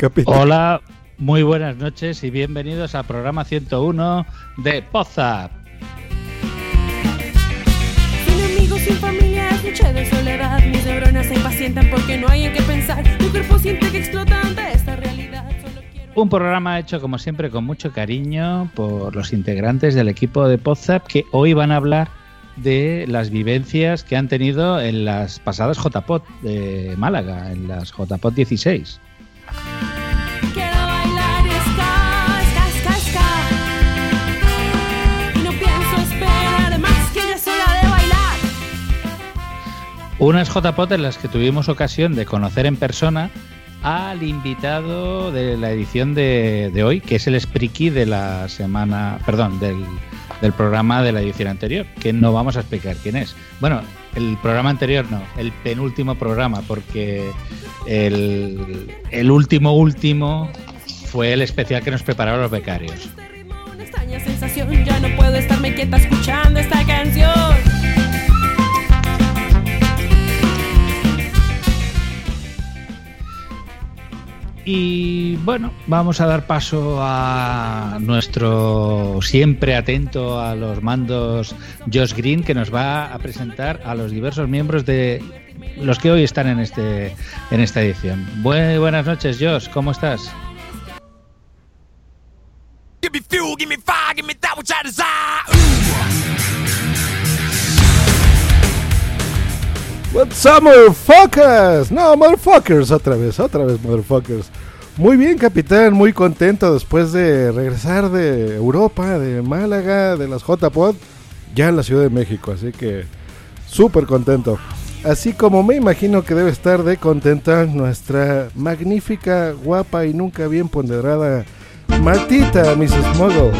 Capitán. Hola, muy buenas noches y bienvenidos al programa 101 de Pozap. Sin amigos, sin familia, es noche de soledad. Mis neuronas se impacientan porque no hay en qué pensar. Mi cuerpo siente que explota ante esta realidad. Solo quiero. Un programa hecho como siempre con mucho cariño por los integrantes del equipo de Pozap que hoy van a hablar de las vivencias que han tenido en las pasadas JPOT de Málaga, en las JPOT 16. Unas JPOT en las que tuvimos ocasión de conocer en persona al invitado de la edición de, de hoy, que es el Spriki de la semana, perdón, del, del programa de la edición anterior, que no vamos a explicar quién es. Bueno, el programa anterior no, el penúltimo programa, porque el, el último último fue el especial que nos prepararon los becarios. Y bueno, vamos a dar paso a nuestro siempre atento a los mandos Josh Green, que nos va a presentar a los diversos miembros de los que hoy están en este en esta edición. Bue- buenas noches, Josh, ¿cómo estás? What's up, motherfuckers? No, motherfuckers, otra vez, otra vez, motherfuckers. Muy bien, capitán, muy contento después de regresar de Europa, de Málaga, de las JPod, ya en la Ciudad de México, así que súper contento. Así como me imagino que debe estar de contenta nuestra magnífica, guapa y nunca bien ponderada Martita, Mrs. Muggle.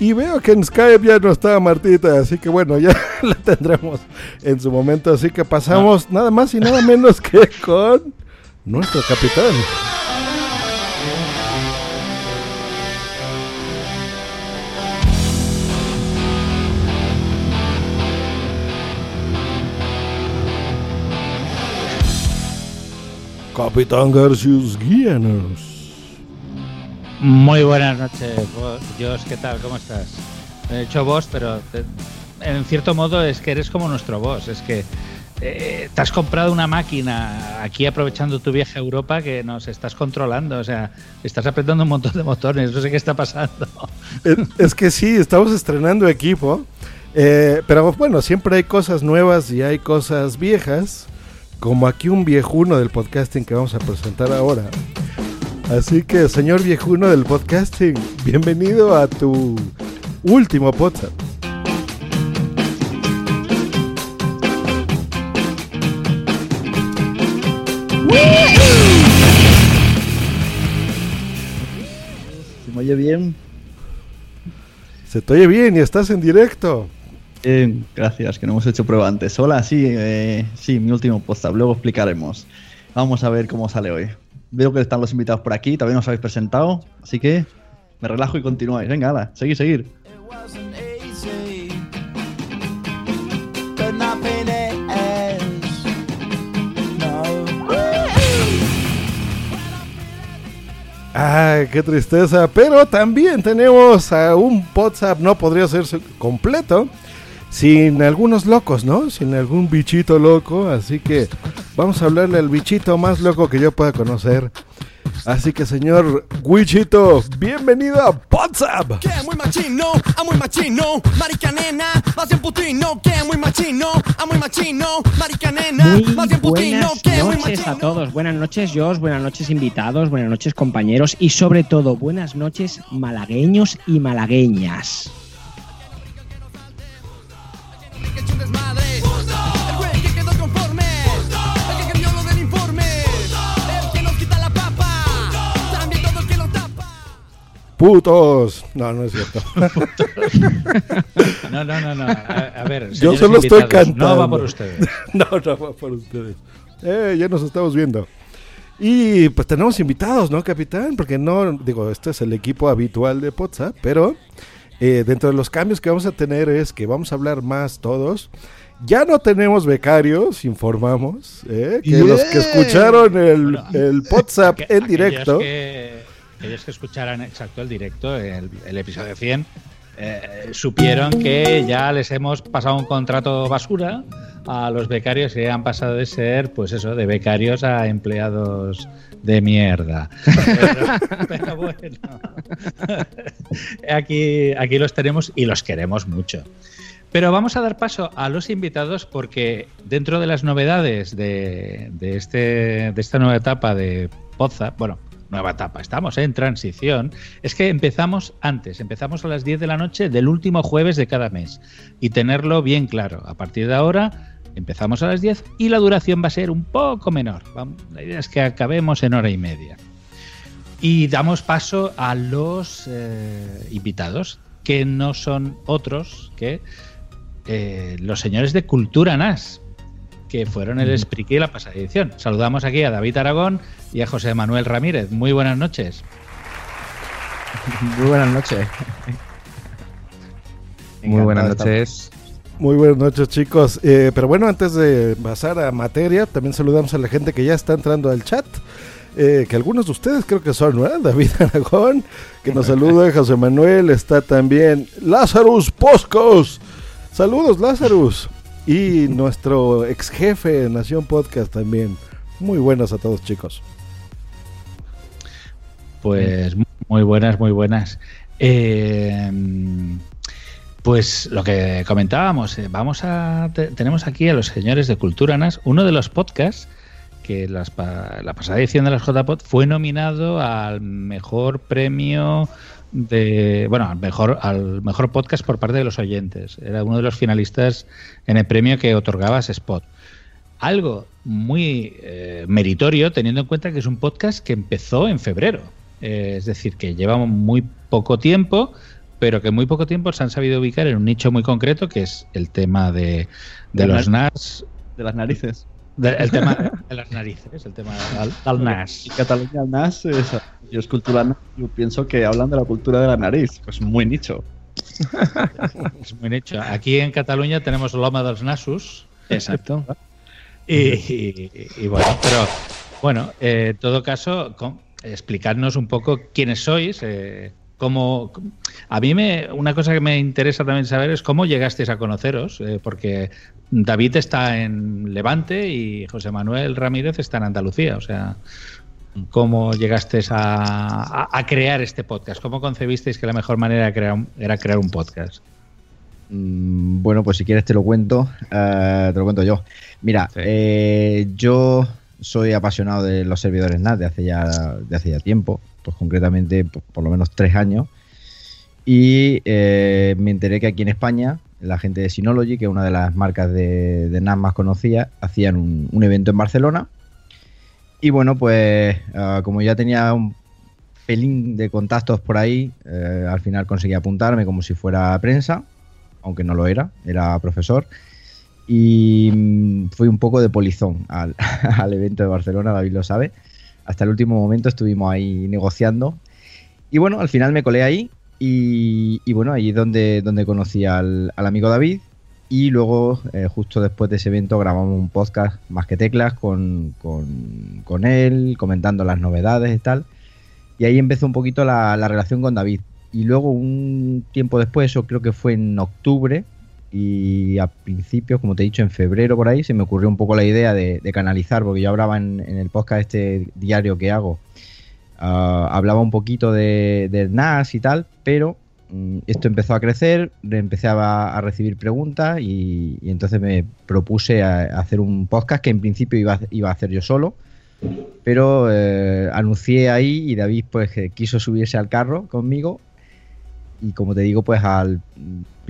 Y veo que en Skype ya no está Martita, así que bueno, ya la tendremos en su momento. Así que pasamos nada más y nada menos que con nuestro capitán. Capitán Garcius, guíanos. Muy buenas noches, Josh, ¿qué tal? ¿Cómo estás? He hecho vos, pero te- en cierto modo es que eres como nuestro boss, es que eh, te has comprado una máquina aquí aprovechando tu viaje a Europa que nos estás controlando, o sea, estás apretando un montón de botones, no sé qué está pasando. Es, es que sí, estamos estrenando equipo. eh, pero bueno, siempre hay cosas nuevas y hay cosas viejas. Como aquí un viejuno del podcasting que vamos a presentar ahora. Así que, señor viejuno del podcasting, bienvenido a tu último podcast. ¿Se me oye bien? Se te oye bien y estás en directo. Bien, gracias, que no hemos hecho prueba antes. Hola, sí, eh, sí, mi último podcast, luego explicaremos. Vamos a ver cómo sale hoy. Veo que están los invitados por aquí, todavía no os habéis presentado, así que me relajo y continuáis. Venga, ala, seguid, seguid. Ay, qué tristeza. Pero también tenemos a un WhatsApp, no podría ser completo, sin algunos locos, ¿no? Sin algún bichito loco. Así que vamos a hablarle al bichito más loco que yo pueda conocer. Así que, señor Wichito, bienvenido a WhatsApp. Que muy machino, a muy machino, marica nena, más bien putino, que muy machino, a muy machino, marica nena, Muy más bien putino, buenas que muy noches machino. a todos. Buenas noches, Josh. Buenas noches, invitados. Buenas noches, compañeros. Y sobre todo, buenas noches, malagueños y malagueñas. Putos. No, no es cierto. No, no, no, no. A, a ver, Yo solo estoy cantando. No va por ustedes. no, no va por ustedes. Eh, ya nos estamos viendo. Y pues tenemos invitados, ¿no, capitán? Porque no, digo, este es el equipo habitual de WhatsApp, pero eh, dentro de los cambios que vamos a tener es que vamos a hablar más todos. Ya no tenemos becarios, informamos, ¿eh? que los que escucharon el, Bueno, el WhatsApp Aqu- en aquellos directo. Que, aquellos que escucharan exacto el directo, el, el episodio 100, eh, supieron que ya les hemos pasado un contrato basura a los becarios que han pasado de ser, pues eso, de becarios a empleados de mierda. Pero, pero bueno, aquí, aquí los tenemos y los queremos mucho. Pero vamos a dar paso a los invitados porque dentro de las novedades de, de este, de esta nueva etapa de Poza, bueno, nueva etapa, estamos en transición, es que empezamos antes, empezamos a las 10 de la noche del último jueves de cada mes y tenerlo bien claro. A partir de ahora empezamos a las 10 y la duración va a ser un poco menor. La idea es que acabemos en hora y media. Y damos paso a los eh, invitados, que no son otros que eh, los señores de Cultura NAS, que fueron el Spriki de la pasada edición. Saludamos aquí a David Aragón y a José Manuel Ramírez. Muy buenas noches. Muy buenas noches. Muy buenas noches. Muy buenas noches, chicos. Eh, pero bueno, antes de pasar a materia, también saludamos a la gente que ya está entrando al chat. eh, que algunos de ustedes creo que son, ¿no? David Aragón, que nos saluda, José Manuel, está también Lazarus Poscos. Saludos, Lazarus. Y nuestro ex jefe de Nación Podcast también. Muy buenas a todos, chicos. Pues muy buenas, muy buenas. Eh, pues lo que comentábamos, eh, vamos a te- tenemos aquí a los señores de Cultura NAS, uno de los podcasts que las la pasada edición de las JPod fue nominado al mejor premio de bueno al mejor al mejor podcast por parte de los oyentes. Era uno de los finalistas en el premio que otorgaba Spot algo muy eh, meritorio teniendo en cuenta que es un podcast que empezó en febrero. Eh, es decir, que llevamos muy poco tiempo, pero que en muy poco tiempo se han sabido ubicar en un nicho muy concreto, que es el tema de, de De los NAS, De las narices. De- el tema de las narices, el tema del, del NAS. Y Cataluña el NAS es, yo es cultura NAS, yo pienso que hablan de la cultura de la nariz, pues muy nicho. Es muy nicho. Aquí en Cataluña tenemos Loma dels Nasus. Exacto. Y, y- y bueno, pero bueno, eh, en todo caso, con- explicadnos un poco quiénes sois, eh, A mí me, una cosa que me interesa también saber es cómo llegasteis a conoceros, eh, porque David está en Levante y José Manuel Ramírez está en Andalucía, o sea, ¿cómo llegasteis a, a- a crear este podcast? ¿Cómo concebisteis que la mejor manera de crear era crear un podcast? Mm, Bueno, pues si quieres te lo cuento, eh, te lo cuento yo. Mira, Sí. eh, yo soy apasionado de los servidores NAS de hace ya, de hace ya tiempo, pues concretamente por, por lo menos tres años. Y eh, me enteré que aquí en España, la gente de Synology, que es una de las marcas de, de más conocidas, hacían un, un evento en Barcelona. Y bueno, pues ah, como ya tenía un pelín de contactos por ahí, eh, al final conseguí apuntarme como si fuera prensa aunque no lo era, era profesor. Y mm, fui un poco de polizón al, al evento de Barcelona, David lo sabe. Hasta el último momento estuvimos ahí negociando. Y bueno, al final me colé ahí. Y, bueno, ahí es donde, donde conocí al, al amigo David. Y luego, eh, justo después de ese evento, grabamos un podcast más que teclas con, con, con él, comentando las novedades y tal. Y ahí empezó un poquito la, la relación con David. Y luego un tiempo después, eso creo que fue en octubre, y a principios, como te he dicho, en febrero por ahí, se me ocurrió un poco la idea de, canalizar, porque yo hablaba en, el podcast este diario que hago, ah, hablaba un poquito de, NAS y tal, pero mm, esto empezó a crecer, re- empecé a, recibir preguntas y, entonces me propuse a, hacer un podcast que en principio iba, a- iba a hacer yo solo, pero eh, anuncié ahí y David pues quiso subirse al carro conmigo y como te digo pues al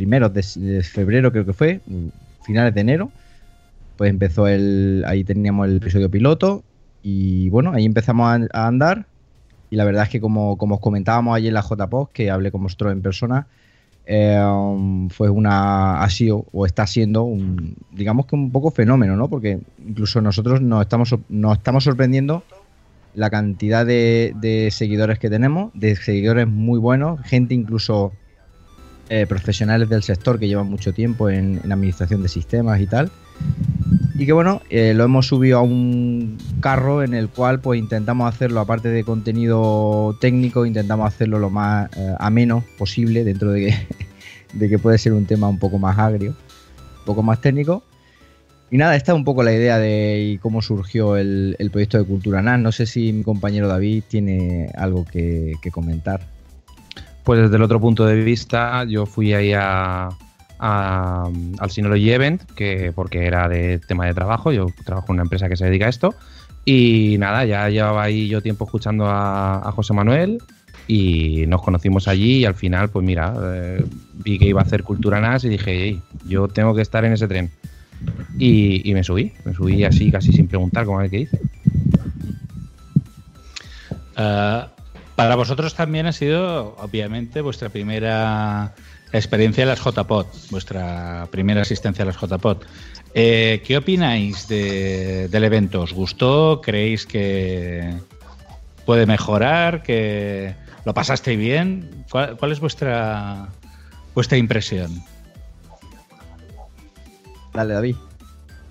mm, primero de, febrero creo que fue, mm, finales de enero, pues empezó el, ahí teníamos el episodio piloto y bueno, ahí empezamos a, andar y la verdad es que como, como os comentábamos ayer en la JPOS, que hablé con vosotros en persona, eh, fue una, ha sido o está siendo un, digamos que un poco fenómeno, ¿no? Porque incluso nosotros nos estamos, nos estamos sorprendiendo la cantidad de seguidores que tenemos, de seguidores muy buenos, gente incluso eh, profesionales del sector que llevan mucho tiempo en, en administración de sistemas y tal. Y que bueno, eh, lo hemos subido a un carro en el cual pues intentamos hacerlo, aparte de contenido técnico, intentamos hacerlo lo más eh, ameno posible dentro de que, de que puede ser un tema un poco más agrio, un poco más técnico. Y nada, esta es un poco la idea de cómo surgió el, proyecto de Cultura NAS. No sé si mi compañero David tiene algo que comentar. Pues desde el otro punto de vista, yo fui ahí a, al Synology Event, que porque era de tema de trabajo, yo trabajo en una empresa que se dedica a esto, y nada, ya llevaba ahí yo tiempo escuchando a, José Manuel y nos conocimos allí y al final, pues mira, eh, vi que iba a hacer Cultura NAS y dije, "Ey, yo tengo que estar en ese tren. Y, y me subí, me subí así casi sin preguntar, como a ver qué dice. Ah, para vosotros también ha sido, obviamente, vuestra primera experiencia en las JPod, vuestra primera asistencia a las JPod. Eh, ¿Qué opináis de- del evento? ¿Os gustó? ¿Creéis que puede mejorar? ¿Que lo pasasteis bien? ¿Cuál, es vuestra, vuestra impresión? Dale, David.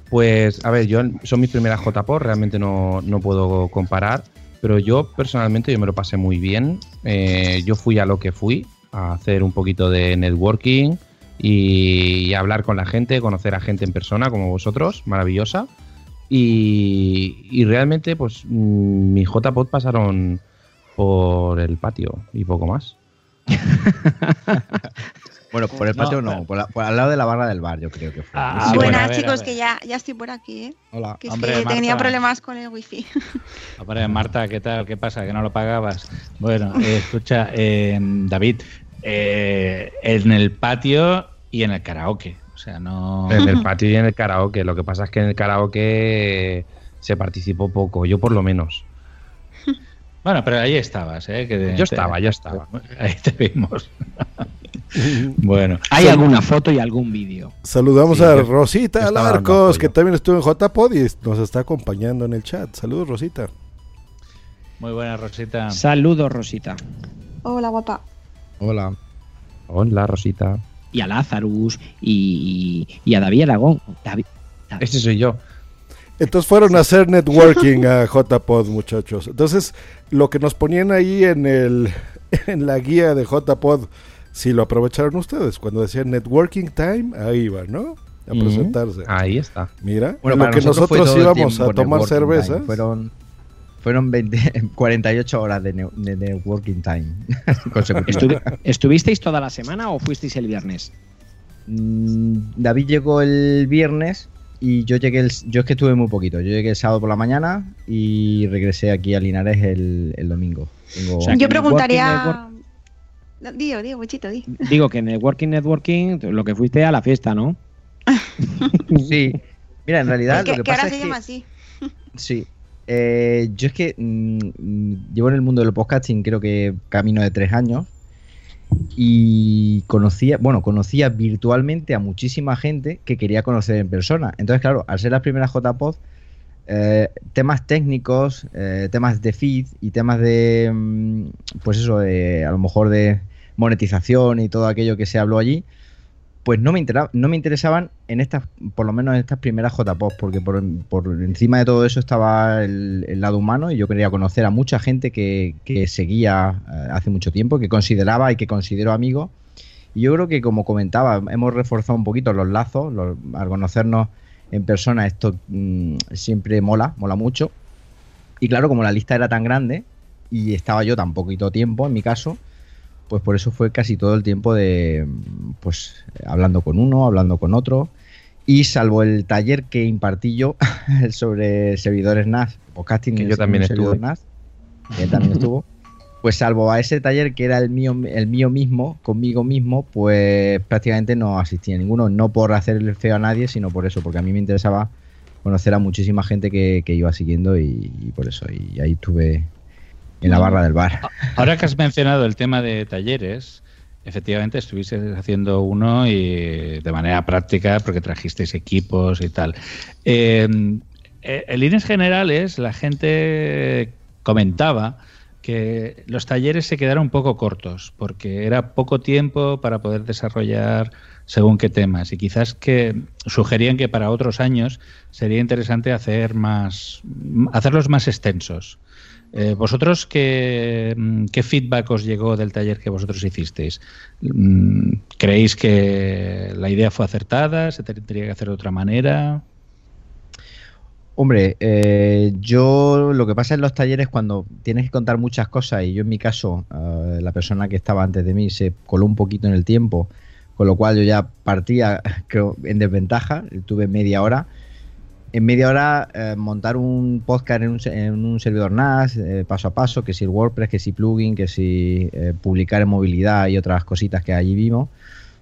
Pues, a ver, yo son mis primeras JPOR, realmente no, no puedo comparar, pero yo personalmente yo me lo pasé muy bien. Eh, yo fui a lo que fui, a hacer un poquito de networking y, y hablar con la gente, conocer a gente en persona como vosotros, maravillosa. Y, y realmente, pues, mm, mis JPOD pasaron por el patio y poco más. Bueno, por el patio no, por, la- por al lado de la barra del bar, yo creo que fue. Ah, Sí, Buenas chicos, que ya, ya estoy por aquí, ¿eh? Hola. Que es Hombre, que tenía problemas con el wifi. Hombre, Marta, ¿qué tal? ¿Qué pasa? ¿Que no lo pagabas? Bueno, eh, escucha, eh, David, eh, en el patio y en el karaoke. O sea, no. En el patio y en el karaoke. Lo que pasa es que en el karaoke se participó poco, yo por lo menos. Bueno, pero ahí estabas, ¿eh? Que Yo estaba, yo estaba. Ahí te vimos. bueno, ¿Hay alguna foto y algún vídeo? Saludamos Sí, a Rosita Alarcos, que también estuvo en JPod y nos está acompañando en el chat. Saludos, Rosita. muy buena, Rosita. Saludos, Rosita. Hola, guapa. Hola. Hola, Rosita. Y a Lazarus y, y a David Aragón. David, Ese soy yo. Entonces fueron a hacer networking a JPod, muchachos. Entonces, lo que nos ponían ahí en el en la guía de JPod, si lo aprovecharon ustedes, cuando decían networking time, ahí iba, ¿no? A presentarse. Ahí está. Mira, Bueno, en lo para que nosotros, íbamos a tomar cervezas. time. Fueron, fueron 20 48 horas de, ne- de networking time consecutivas. ¿estuvi- ¿Estuvisteis toda la semana o fuisteis el viernes? Mm, David llegó el viernes y yo llegué el, yo es que estuve muy poquito. Yo llegué el sábado por la mañana y regresé aquí a Linares el, el domingo. Tengo- O sea, que Yo preguntaría. No, Digo, digo, Wichito, di. Digo que networking, networking, lo que fuiste a la fiesta, ¿no? sí. Mira, en realidad que lo que, que pasa ahora es se que llama así. sí. Eh, yo es que mm, llevo en el mundo del podcasting creo que camino de tres años y conocía, bueno, conocía virtualmente a muchísima gente que quería conocer en persona. Entonces, claro, al ser las primeras JPod, eh, temas técnicos, eh, temas de feed y temas de, mm, pues eso, a lo mejor de monetización y todo aquello que se habló allí, pues no me, intera- no me interesaban en estas, por lo menos en estas primeras JPOS, porque por, encima de todo eso estaba el, lado humano y yo quería conocer a mucha gente que, seguía eh, hace mucho tiempo, que consideraba y que considero amigo. Y yo creo que, como comentaba, hemos reforzado un poquito los lazos, al conocernos en persona esto mm, siempre mola, mola mucho. Y claro, como la lista era tan grande y estaba yo tan poquito tiempo, en mi caso, pues por eso fue casi todo el tiempo de, pues, hablando con uno, hablando con otro. Y salvo el taller que impartí yo sobre servidores NAS, podcasting Que yo también estuve. NAS, que él también estuvo. Pues salvo a ese taller que era el mío, el mío mismo, conmigo mismo, pues prácticamente no asistí a ninguno, no por hacerle feo a nadie, sino por eso, porque a mí me interesaba conocer a muchísima gente que, que iba siguiendo y, y por eso, y ahí estuve en la barra del bar. Ahora que has mencionado el tema de talleres, efectivamente estuviste haciendo uno y de manera práctica porque trajisteis equipos y tal. Eh, eh, en líneas generales, la gente comentaba que los talleres se quedaron un poco cortos porque era poco tiempo para poder desarrollar según qué temas y quizás que sugerían que para otros años sería interesante hacer más hacerlos más extensos. Eh, ¿Vosotros qué, mm, qué feedback os llegó del taller que vosotros hicisteis? Mm, ¿Creéis que la idea fue acertada? ¿Se tendría que hacer de otra manera? Hombre, eh, yo lo que pasa en los talleres cuando tienes que contar muchas cosas y yo en mi caso, eh, la persona que estaba antes de mí se coló un poquito en el tiempo, con lo cual yo ya partía en desventaja, tuve media hora. En media hora eh, montar un podcast en un, en un servidor NAS, eh, paso a paso, que si el WordPress, que si plugin, que si eh, publicar en movilidad y otras cositas que allí vimos,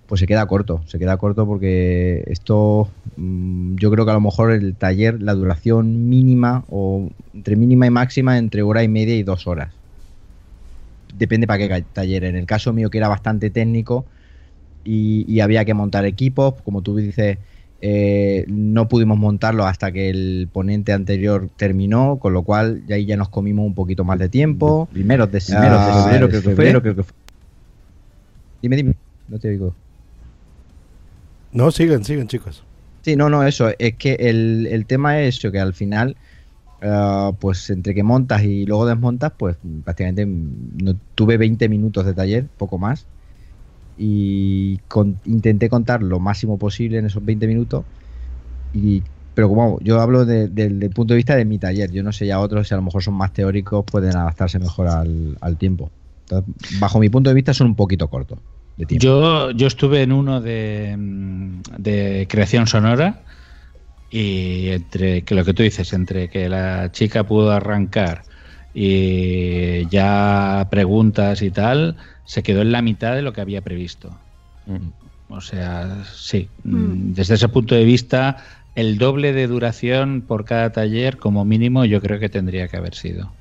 pues se queda corto, se queda corto porque esto mm, yo creo que a lo mejor el taller, la duración mínima o entre mínima y máxima entre hora y media y dos horas. Depende para qué taller. En el caso mío que era bastante técnico y, y había que montar equipos, como tú dices, eh, no pudimos montarlo hasta que el ponente anterior terminó, con lo cual ya ahí ya nos comimos un poquito más de tiempo. Primeros de, primeros de febrero de creo que fue. creo que fue. Dime, dime, no te oigo. No, sigan, sigan, chicos. Sí, no, no, eso. Es que el, el tema es eso, que al final, ah, pues entre que montas y luego desmontas, pues prácticamente mm, no, tuve 20 minutos de taller, poco más. Y con- intenté contar lo máximo posible en esos 20 minutos. Y, pero como yo hablo de- del punto de vista de mi taller, yo no sé ya otros, si a lo mejor son más teóricos, pueden adaptarse mejor al, al tiempo. Entonces, bajo mi punto de vista son un poquito cortos de tiempo. Yo, yo estuve en uno de, de creación sonora y entre que lo que tú dices, entre que la chica pudo arrancar y ya preguntas y tal, se quedó en la mitad de lo que había previsto. O sea, sí, mm, desde ese punto de vista, el doble de duración por cada taller, como mínimo, yo creo que tendría que haber sido.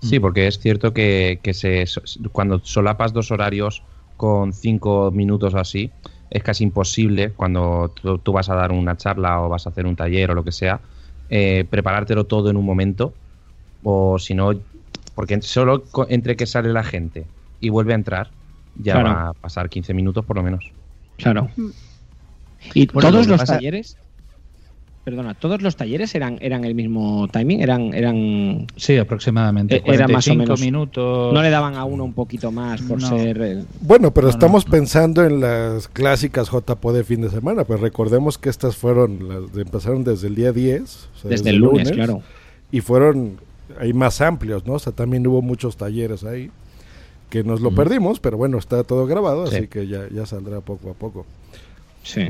Sí, porque es cierto que, que se, cuando solapas dos horarios con cinco minutos o así, es casi imposible cuando tú, tú vas a dar una charla o vas a hacer un taller o lo que sea, eh, preparártelo todo en un momento. O si no, porque solo entre que sale la gente y vuelve a entrar, ya Claro. va a pasar 15 minutos por lo menos. Claro. Y Bueno, lo todos los talleres. Perdona, todos los talleres eran, eran el mismo timing, eran, eran. Sí, aproximadamente. Eh, era más o 45 menos. minutos. No le daban a uno un poquito más por No. ser. el- Bueno, pero No, estamos no. pensando en las clásicas JPO de fin de semana. Pues recordemos que estas fueron, las de- empezaron desde el día 10. o sea, Desde el lunes, claro. Y fueron ahí más amplios, ¿no? O sea, también hubo muchos talleres ahí que nos lo perdimos, pero bueno, está todo grabado, Sí. así que ya, ya saldrá poco a poco. Sí.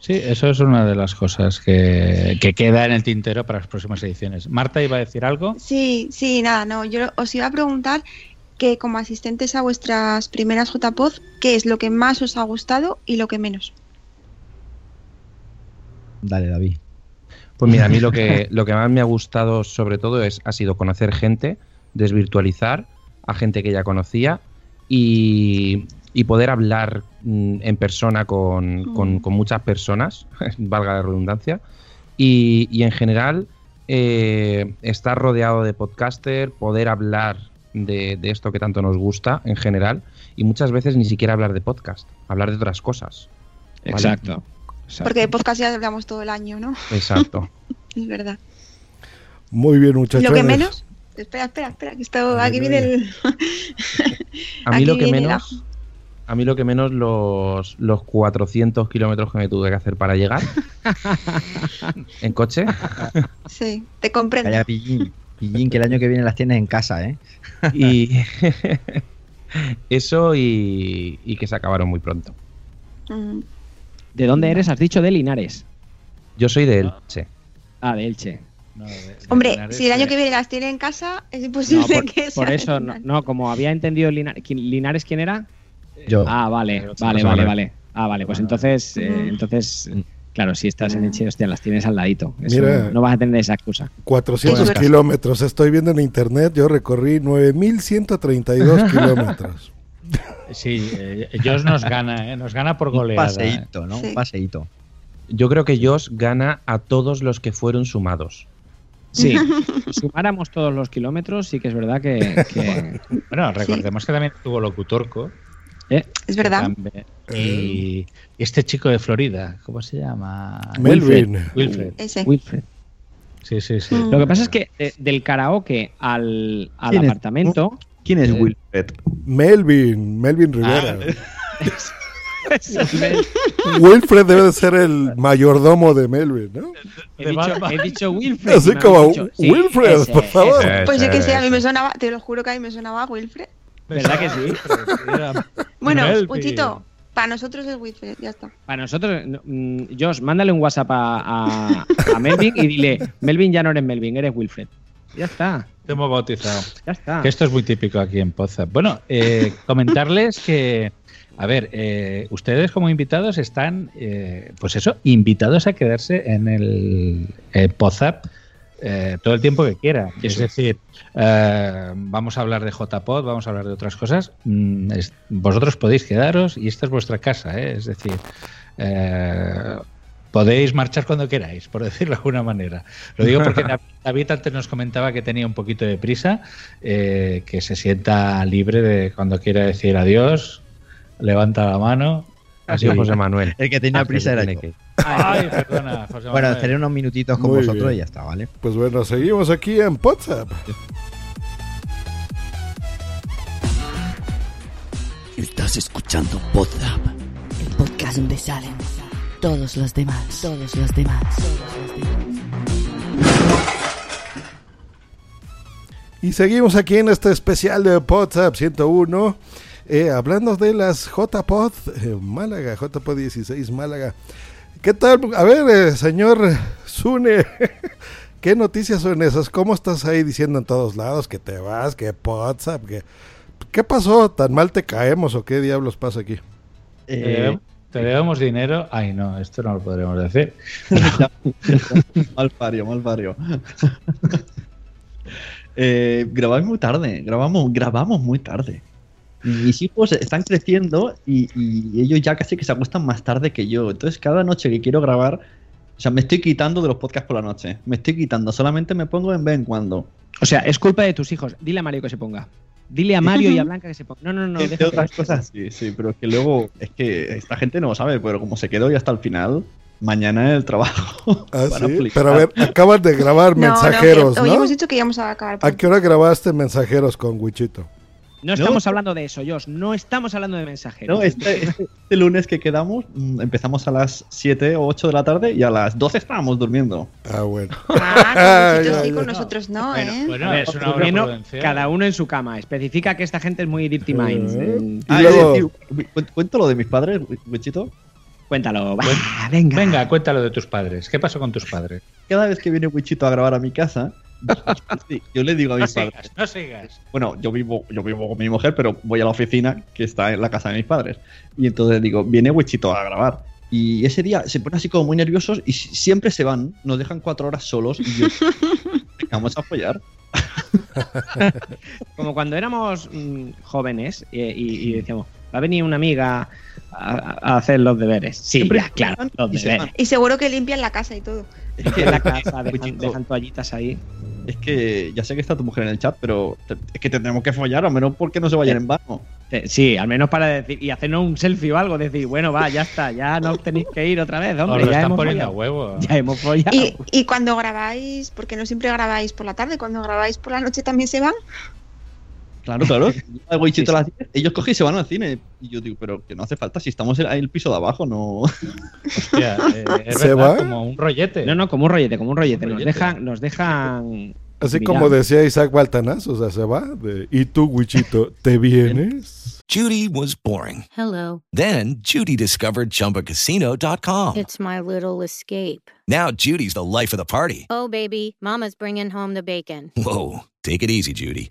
Sí, eso es una de las cosas que, que queda en el tintero para las próximas ediciones. Marta iba a decir algo. Sí, sí, nada, no. Yo os iba a preguntar que como asistentes a vuestras primeras JPOD, ¿qué es lo que más os ha gustado y lo que menos? Dale, David. Pues mira, a mí lo que, lo que más me ha gustado sobre todo es, ha sido conocer gente, desvirtualizar a gente que ya conocía y, y poder hablar mm, en persona con, con- con muchas personas, valga la redundancia, y, y en general eh, estar rodeado de podcaster, poder hablar de, de esto que tanto nos gusta en general y muchas veces ni siquiera hablar de podcast, hablar de otras cosas. ¿vale? Exacto. Porque de podcast ya hablamos todo el año, ¿no? Exacto. Es verdad. Muy bien, muchachos. Lo que menos. Espera, espera, espera, que esto, aquí viene el. A mí Aquí lo que menos, a mí lo que menos los, los 400 kilómetros que me tuve que hacer para llegar en coche. Sí, te comprendo. Calla, pillín. Pillín, que el año que viene las tienes en casa, ¿eh? Y eso y, y que se acabaron muy pronto. Mm, ¿De dónde eres? Has dicho de Linares. Yo soy de Elche. Ah, de Elche. No, de- de Hombre, Linares, si el año que viene las tiene en casa, es No, imposible por, que por sea eso, de no, no, como había entendido Linares. ¿quién- ¿Linares quién era? Yo. Ah, vale, Pero vale, vale, vale. Ah, vale, pues entonces, eh, entonces, claro, si estás en Elche, hostia, las tienes al ladito. Eso Mira. no vas a tener esa excusa. 400 Qué kilómetros. Estoy viendo en internet. Yo recorrí 9132 kilómetros. Sí, eh, Josh nos gana, ¿eh? nos gana por Un goleada. ¿eh? paseíto, ¿no? Sí. Un paseíto. Yo creo que Josh gana a todos los que fueron sumados. Sí, si sumáramos todos los kilómetros, sí que es verdad que. que- Bueno, recordemos que también tuvo locutorco. eh, Es verdad. Y este chico de Florida, ¿cómo se llama? Melvin. Wilfred. Ese. Wilfred. Sí, sí, sí. Mm. Lo que pasa es que de- del karaoke al, al apartamento. ¿Quién es Eh, Wilfred? Melvin. Melvin Rivera. Ah. Wilfred debe de ser el mayordomo de Melvin, ¿no? He dicho, he dicho Wilfred. Así como dicho, sí, Wilfred, ese, por favor. ese. Pues yo que sé, a mí Ese, me ese. sonaba, te lo juro que a mí me sonaba Wilfred. ¿Verdad que sí? Bueno, Melvin. Uchito, para nosotros es Wilfred, ya está. Para nosotros, no, mm, Josh, mándale un WhatsApp a, a- a Melvin y dile: Melvin ya no eres Melvin, eres Wilfred. Ya está, Te hemos bautizado. ya está. Que esto es muy típico aquí en Poza. Bueno, eh, comentarles que, a ver, eh, ustedes como invitados están, eh, pues eso, invitados a quedarse en el Pozap eh, todo el tiempo que quieran. Es decir, eh, vamos a hablar de JPod, vamos a hablar de otras cosas. Mm, es- vosotros podéis quedaros y esta es vuestra casa, ¿eh? es decir. Podéis marchar cuando queráis, por decirlo de alguna manera. Lo digo porque Dav- David antes nos comentaba que tenía un poquito de prisa, eh, que se sienta libre de cuando quiera decir adiós, levanta la mano. Ha sido José Manuel. El que tenía Ah, prisa era yo. que. Ay, perdona, José Bueno, Manuel. estaré unos minutitos con Muy vosotros bien. y ya está, ¿vale? Pues bueno, seguimos aquí en WhatsApp. Estás escuchando Podzap, El podcast donde salen todos los demás, todos los demás, todos los demás. Y seguimos aquí en este especial de WhatsApp 101. eh, hablando de las JPod eh, Málaga, JPod 16 Málaga. ¿Qué tal? A ver, eh, señor Zune, ¿qué noticias son esas? ¿Cómo estás ahí diciendo en todos lados que te vas, que WhatsApp, que... ¿Qué pasó? ¿Tan mal te caemos o qué diablos pasa aquí? ¿Te, debemos dinero? Ay, no, esto no lo podremos decir. mal pario, mal pario. eh, grabáis muy tarde, grabamos, grabamos muy tarde. Mis hijos están creciendo y, y ellos ya casi que se acuestan más tarde que yo. Entonces, cada noche que quiero grabar, o sea, me estoy quitando de los podcasts por la noche. Me estoy quitando, solamente me pongo en vez en cuando. O sea, es culpa de tus hijos. Dile a Mario que se ponga. Dile a Mario y a Blanca que se ponga. No, no, no. Entre deja que- otras cosas, sí, sí, pero es que luego, es que esta gente no lo sabe, pero como se quedó ya hasta el final, mañana el trabajo. Ah, sí. Pero a ver, acaban de grabar No, mensajeros, no, hoy ¿no? hemos dicho que íbamos a acabar. ¿A qué hora grabaste mensajeros con Wichito? No estamos hablando de eso, Josh. No estamos hablando de mensajeros. No, este, este- este lunes que quedamos, mm, empezamos a las 7 o 8 de la tarde y a las 12 estábamos durmiendo. Ah, bueno. Ah, con Ay, vosotros sí, con nosotros no, Bueno, ¿eh? bueno, A ver, es una prudencial. cada uno en su cama. Especifica que esta gente es muy Dirty Minds. Eh. Y Ah, luego- cu- cuento lo de mis padres, Wichito. Cuéntalo. Va, venga. Venga, cuéntalo de tus padres. ¿Qué pasó con tus padres? Cada vez que viene Wichito a grabar a mi casa, yo le digo a No mis padres. sigas, no sigas. Bueno, yo vivo, yo vivo con mi mujer, pero voy a la oficina que está en la casa de mis padres. Y entonces digo, viene Wichito a grabar. Y ese día se ponen así como muy nerviosos y si- siempre se van, nos dejan cuatro horas solos y yo, vamos a apoyar. Como cuando éramos mm, jóvenes eh, y, y decíamos, va a venir una amiga a, a hacer los deberes. Sí, Siempre ya, claro, los y deberes. seguro que limpian la casa y todo. En la casa dejan, dejan toallitas ahí. Es que ya sé que está tu mujer en el chat, pero te- es que tendremos que follar, al menos porque no se vayan en vano. Eh, Sí, al menos para decir y hacernos un selfie o algo, decir, bueno, va, ya está, ya no tenéis que ir otra vez, hombre, ya están hemos poniendo a follado. huevo. Ya hemos follado. Y, y cuando grabáis, porque no siempre grabáis por la tarde, cuando grabáis por la noche también se van. Claro, claro. Hago Guichito a las 10, ellos cogen y se van al cine. Y yo digo, pero que no hace falta, si estamos en el piso de abajo, no. Hostia, eh, es ¿Se verdad, va? como un rollete. No, no, como un rollete, como un rollete. Un Nos rollete. dejan, nos dejan. Así como decía Isaac Baltanás, o sea, se va. de, ¿Y tú, Wichito, te vienes? Judy was boring. Hello. Then Judy discovered ChumbaCasino.com. It's my little escape. Now Judy's the life of the party. Oh, baby, Mama's bringing home the bacon. Whoa, take it easy, Judy.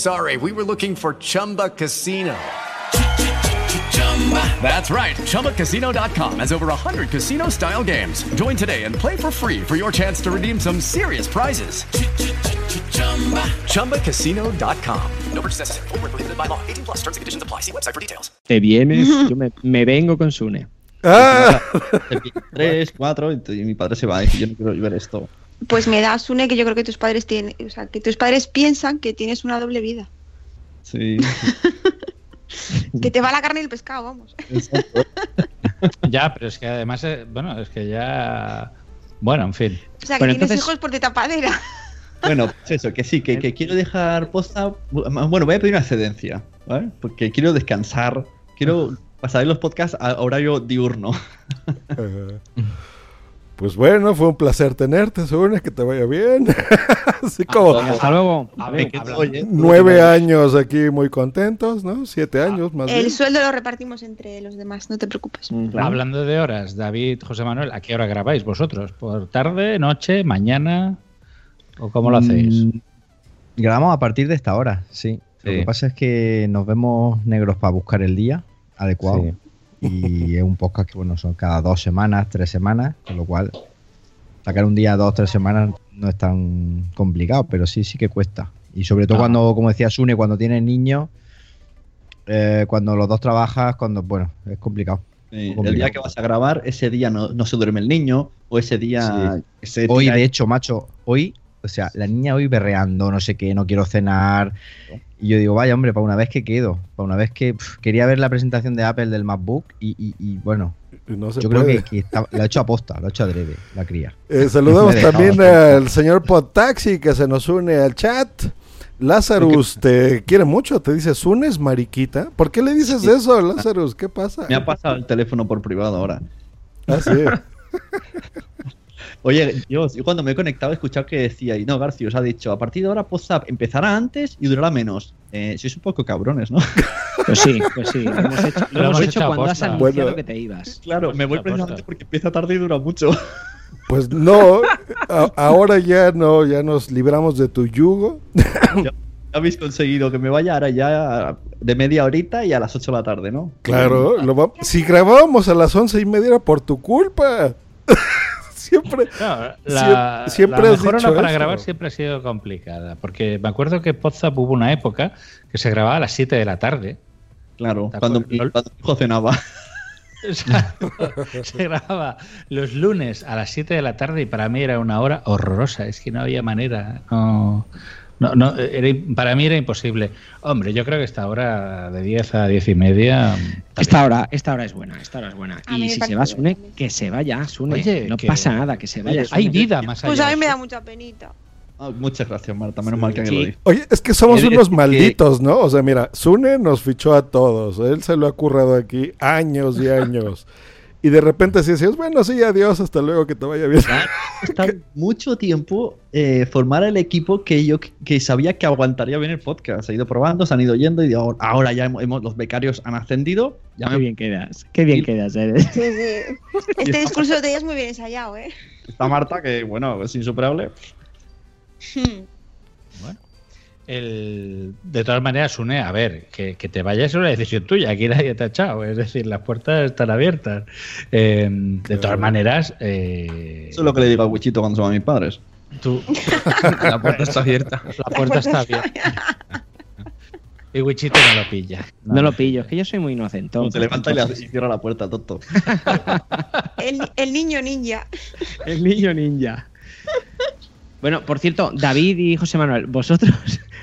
sorry. We were looking for Chumba Casino. That's right. ChumbaCasino.com has over 100 casino style games. Join today and play for free for your chance to redeem some serious prizes. ChumbaCasino.com. No purchase necessary. Void where prohibited by law. 18 plus terms and conditions apply. See website for details. Te vienes, yo me, me vengo con Sune. ¡Ah! Tres, cuatro, y mi padre se va. Y yo no quiero ver esto. Pues me das une que yo creo que tus padres tienen, o sea, que tus padres piensan que tienes una doble vida. Sí. Que te va la carne y el pescado, vamos. Ya, pero es que además, eh, bueno, es que ya. Bueno, en fin. O sea, que Bueno, tienes entonces- hijos por de tapadera. Bueno, pues eso, que sí, que, que quiero dejar posta. Bueno, voy a pedir una excedencia, ¿vale? Porque quiero descansar. Quiero pasar los podcasts a horario diurno. Pues bueno, fue un placer tenerte, Sune, que te vaya bien. Así como Hasta luego. A ver, Oye, nueve años aquí muy contentos, ¿no? Siete años más El bien. sueldo lo repartimos entre los demás, no te preocupes. Hablando de horas, David, José Manuel, ¿a qué hora grabáis vosotros? ¿Por tarde, noche, mañana? ¿O cómo lo hacéis? Mm, Grabamos a partir de esta hora, sí. Lo Sí. que pasa es que nos vemos negros para buscar el día adecuado. Sí. Y es un podcast que, bueno, son cada dos semanas, tres semanas, con lo cual sacar un día, dos, tres semanas no es tan complicado, pero sí, sí que cuesta. Y sobre todo Ah. cuando, como decía Sune, cuando tienes niños, eh, cuando los dos trabajas, cuando, bueno, es complicado. Eh, el día que vas a grabar, ese día no, no se duerme el niño, o ese día. Sí. ese Hoy, día- de hecho, macho, hoy, o sea, la niña hoy berreando, no sé qué, no quiero cenar. Y yo digo, vaya, hombre, para una vez que quedo, para una vez que quería ver la presentación de Apple del MacBook y, y- y, bueno, Y no se yo creo que, que está- lo ha hecho aposta, lo ha hecho adrede, la cría. Eh, saludamos también al señor Podtaxi que se nos une al chat. Lazarus, te quiere mucho, te dice, ¿Sunes mariquita? ¿Por qué le dices Sí. eso, Lazarus? ¿Qué pasa? Me ha pasado el teléfono por privado ahora. Ah, sí. Oye, yo, yo cuando me he conectado he escuchado que decía, y no, García os ha dicho, a partir de ahora WhatsApp empezará antes y durará menos. Eh, sois un poco cabrones, ¿no? Pues sí, pues sí. Lo hemos hecho, lo Lo hemos hecho hecho cuando has aposta. anunciado Bueno. que te ibas. Claro, me voy precisamente porque empieza tarde y dura mucho. Pues no, a- ahora ya no, ya nos libramos de tu yugo. ya habéis conseguido que me vaya ahora ya de media horita y a las 8 de la tarde, ¿no? Claro, lo va- si grabábamos a las once y media era por tu culpa. Siempre, Claro, la, Sie- siempre la mejor hora para grabar siempre ha sido complicada. Porque me acuerdo que Podzap hubo una época que se grababa a las 7 de la tarde. Claro, ¿Te cuando, cuando mi hijo cenaba. O sea, se grababa los lunes a las 7 de la tarde y para mí era una hora horrorosa. Es que no había manera. No, no, no, era, para mí era imposible. Hombre, yo creo que esta hora de 10 a 10 y media. Esta hora, esta hora es buena, esta hora es buena. A Y si se va Sune, que se vaya, Sune. Oye, no que- pasa nada, que se vaya. Oye, Hay vida más allá. Pues a mí me da mucha penita. Ah, muchas gracias, Marta. Menos mal que alguien Sí. lo dice. Oye, es que somos unos que- malditos, ¿no? O sea, mira, Sune nos fichó a todos. Él se lo ha currado aquí años y años. Y de repente sí decías, bueno, sí, adiós, hasta luego, que te vaya bien. Está mucho tiempo eh, formar el equipo que yo que sabía que aguantaría bien el podcast. Se ha ido probando, se han ido yendo y ahora, ahora ya hemos, hemos- los becarios han ascendido. Ya Qué me- bien quedas, qué bien Y- quedas, eres. Sí, sí. Este discurso de ella es muy bien ensayado, ¿eh? está Marta, que bueno, es insuperable. El, de todas maneras, une, a ver, que, que te vayas es una decisión tuya, aquí nadie te ha echado, es decir, las puertas están abiertas. Eh, de todas maneras, eh, Eso es lo que le digo a Wichito cuando se van mis padres. tú, La puerta está abierta. la puerta está abierta. Y Wichito no lo pilla. No lo pillo, es que yo soy muy inocente. Se levanta y, le hace- y cierra la puerta, tonto. El, el niño ninja. El niño ninja. Bueno, por cierto, David y José Manuel, vosotros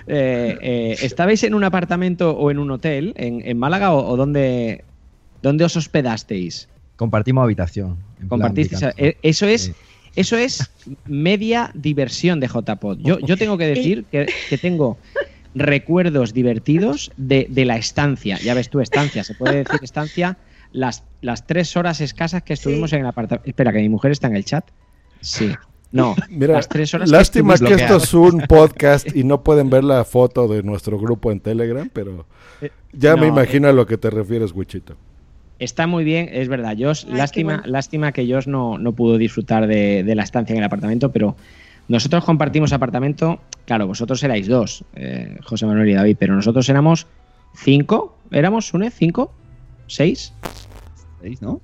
eh, eh, estabais en un apartamento o en un hotel en, en Málaga o, o dónde, dónde os hospedasteis? Compartimos habitación. Compartisteis. eh, Eso es, eso es media diversión de JPod. Yo, yo tengo que decir que, que tengo recuerdos divertidos de, de la estancia. Ya ves tú, estancia, se puede decir estancia. Las, las tres horas escasas que estuvimos en el apartamento. Espera, que mi mujer está en el chat. Sí. No, Mira, las tres horas lástima que, esto es un podcast y no pueden ver la foto de nuestro grupo en Telegram, pero ya me no, imagino a lo que te refieres, Wichito. Está muy bien, es verdad. Josh, Ay, lástima, bueno. lástima que Josh no, no pudo disfrutar de, de la estancia en el apartamento, pero nosotros compartimos apartamento. Claro, vosotros erais dos, eh, José Manuel y David, pero nosotros éramos cinco. ¿Éramos, Sune? ¿Cinco? ¿Seis? ¿Veis, no?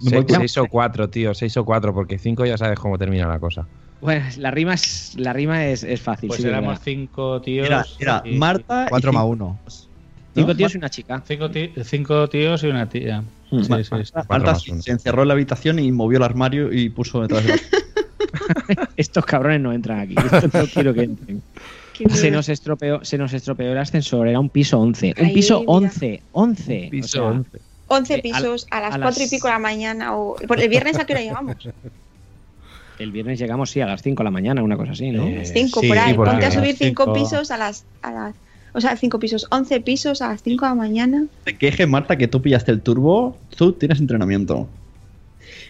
Se- seis o cuatro, tío, seis o cuatro, porque cinco ya sabes cómo termina la cosa. Bueno, la rima es, la rima es, es fácil. Pues sí, éramos cinco tíos. Era, era y- Marta. y Cuatro más cinco- uno. Cinco ¿no? tíos y una chica. Cinco, ti- cinco tíos y una tía. Mm. Sí, sí, sí. Marta uno. se encerró en la habitación y movió el armario y puso detrás de la... Estos cabrones no entran aquí. Estos no quiero que entren. Se nos estropeó, se nos estropeó el ascensor, era un piso 11. Un Ay, piso mira. 11, 11. Piso o sea, 11. 11 Eh, al- pisos a, las a 4 y las- pico de la mañana. O... por- ¿El viernes a qué hora llegamos? El viernes llegamos, sí, a las 5 de la mañana, una cosa así, ¿no? Eh, 5 sí, por ahí. por Ponte a ahí, subir 5 cinco. pisos a las, a las. O sea, 5 pisos, 11 pisos a las 5 de la mañana. Te queje, Marta, que tú pillaste el turbo. Tú tienes entrenamiento.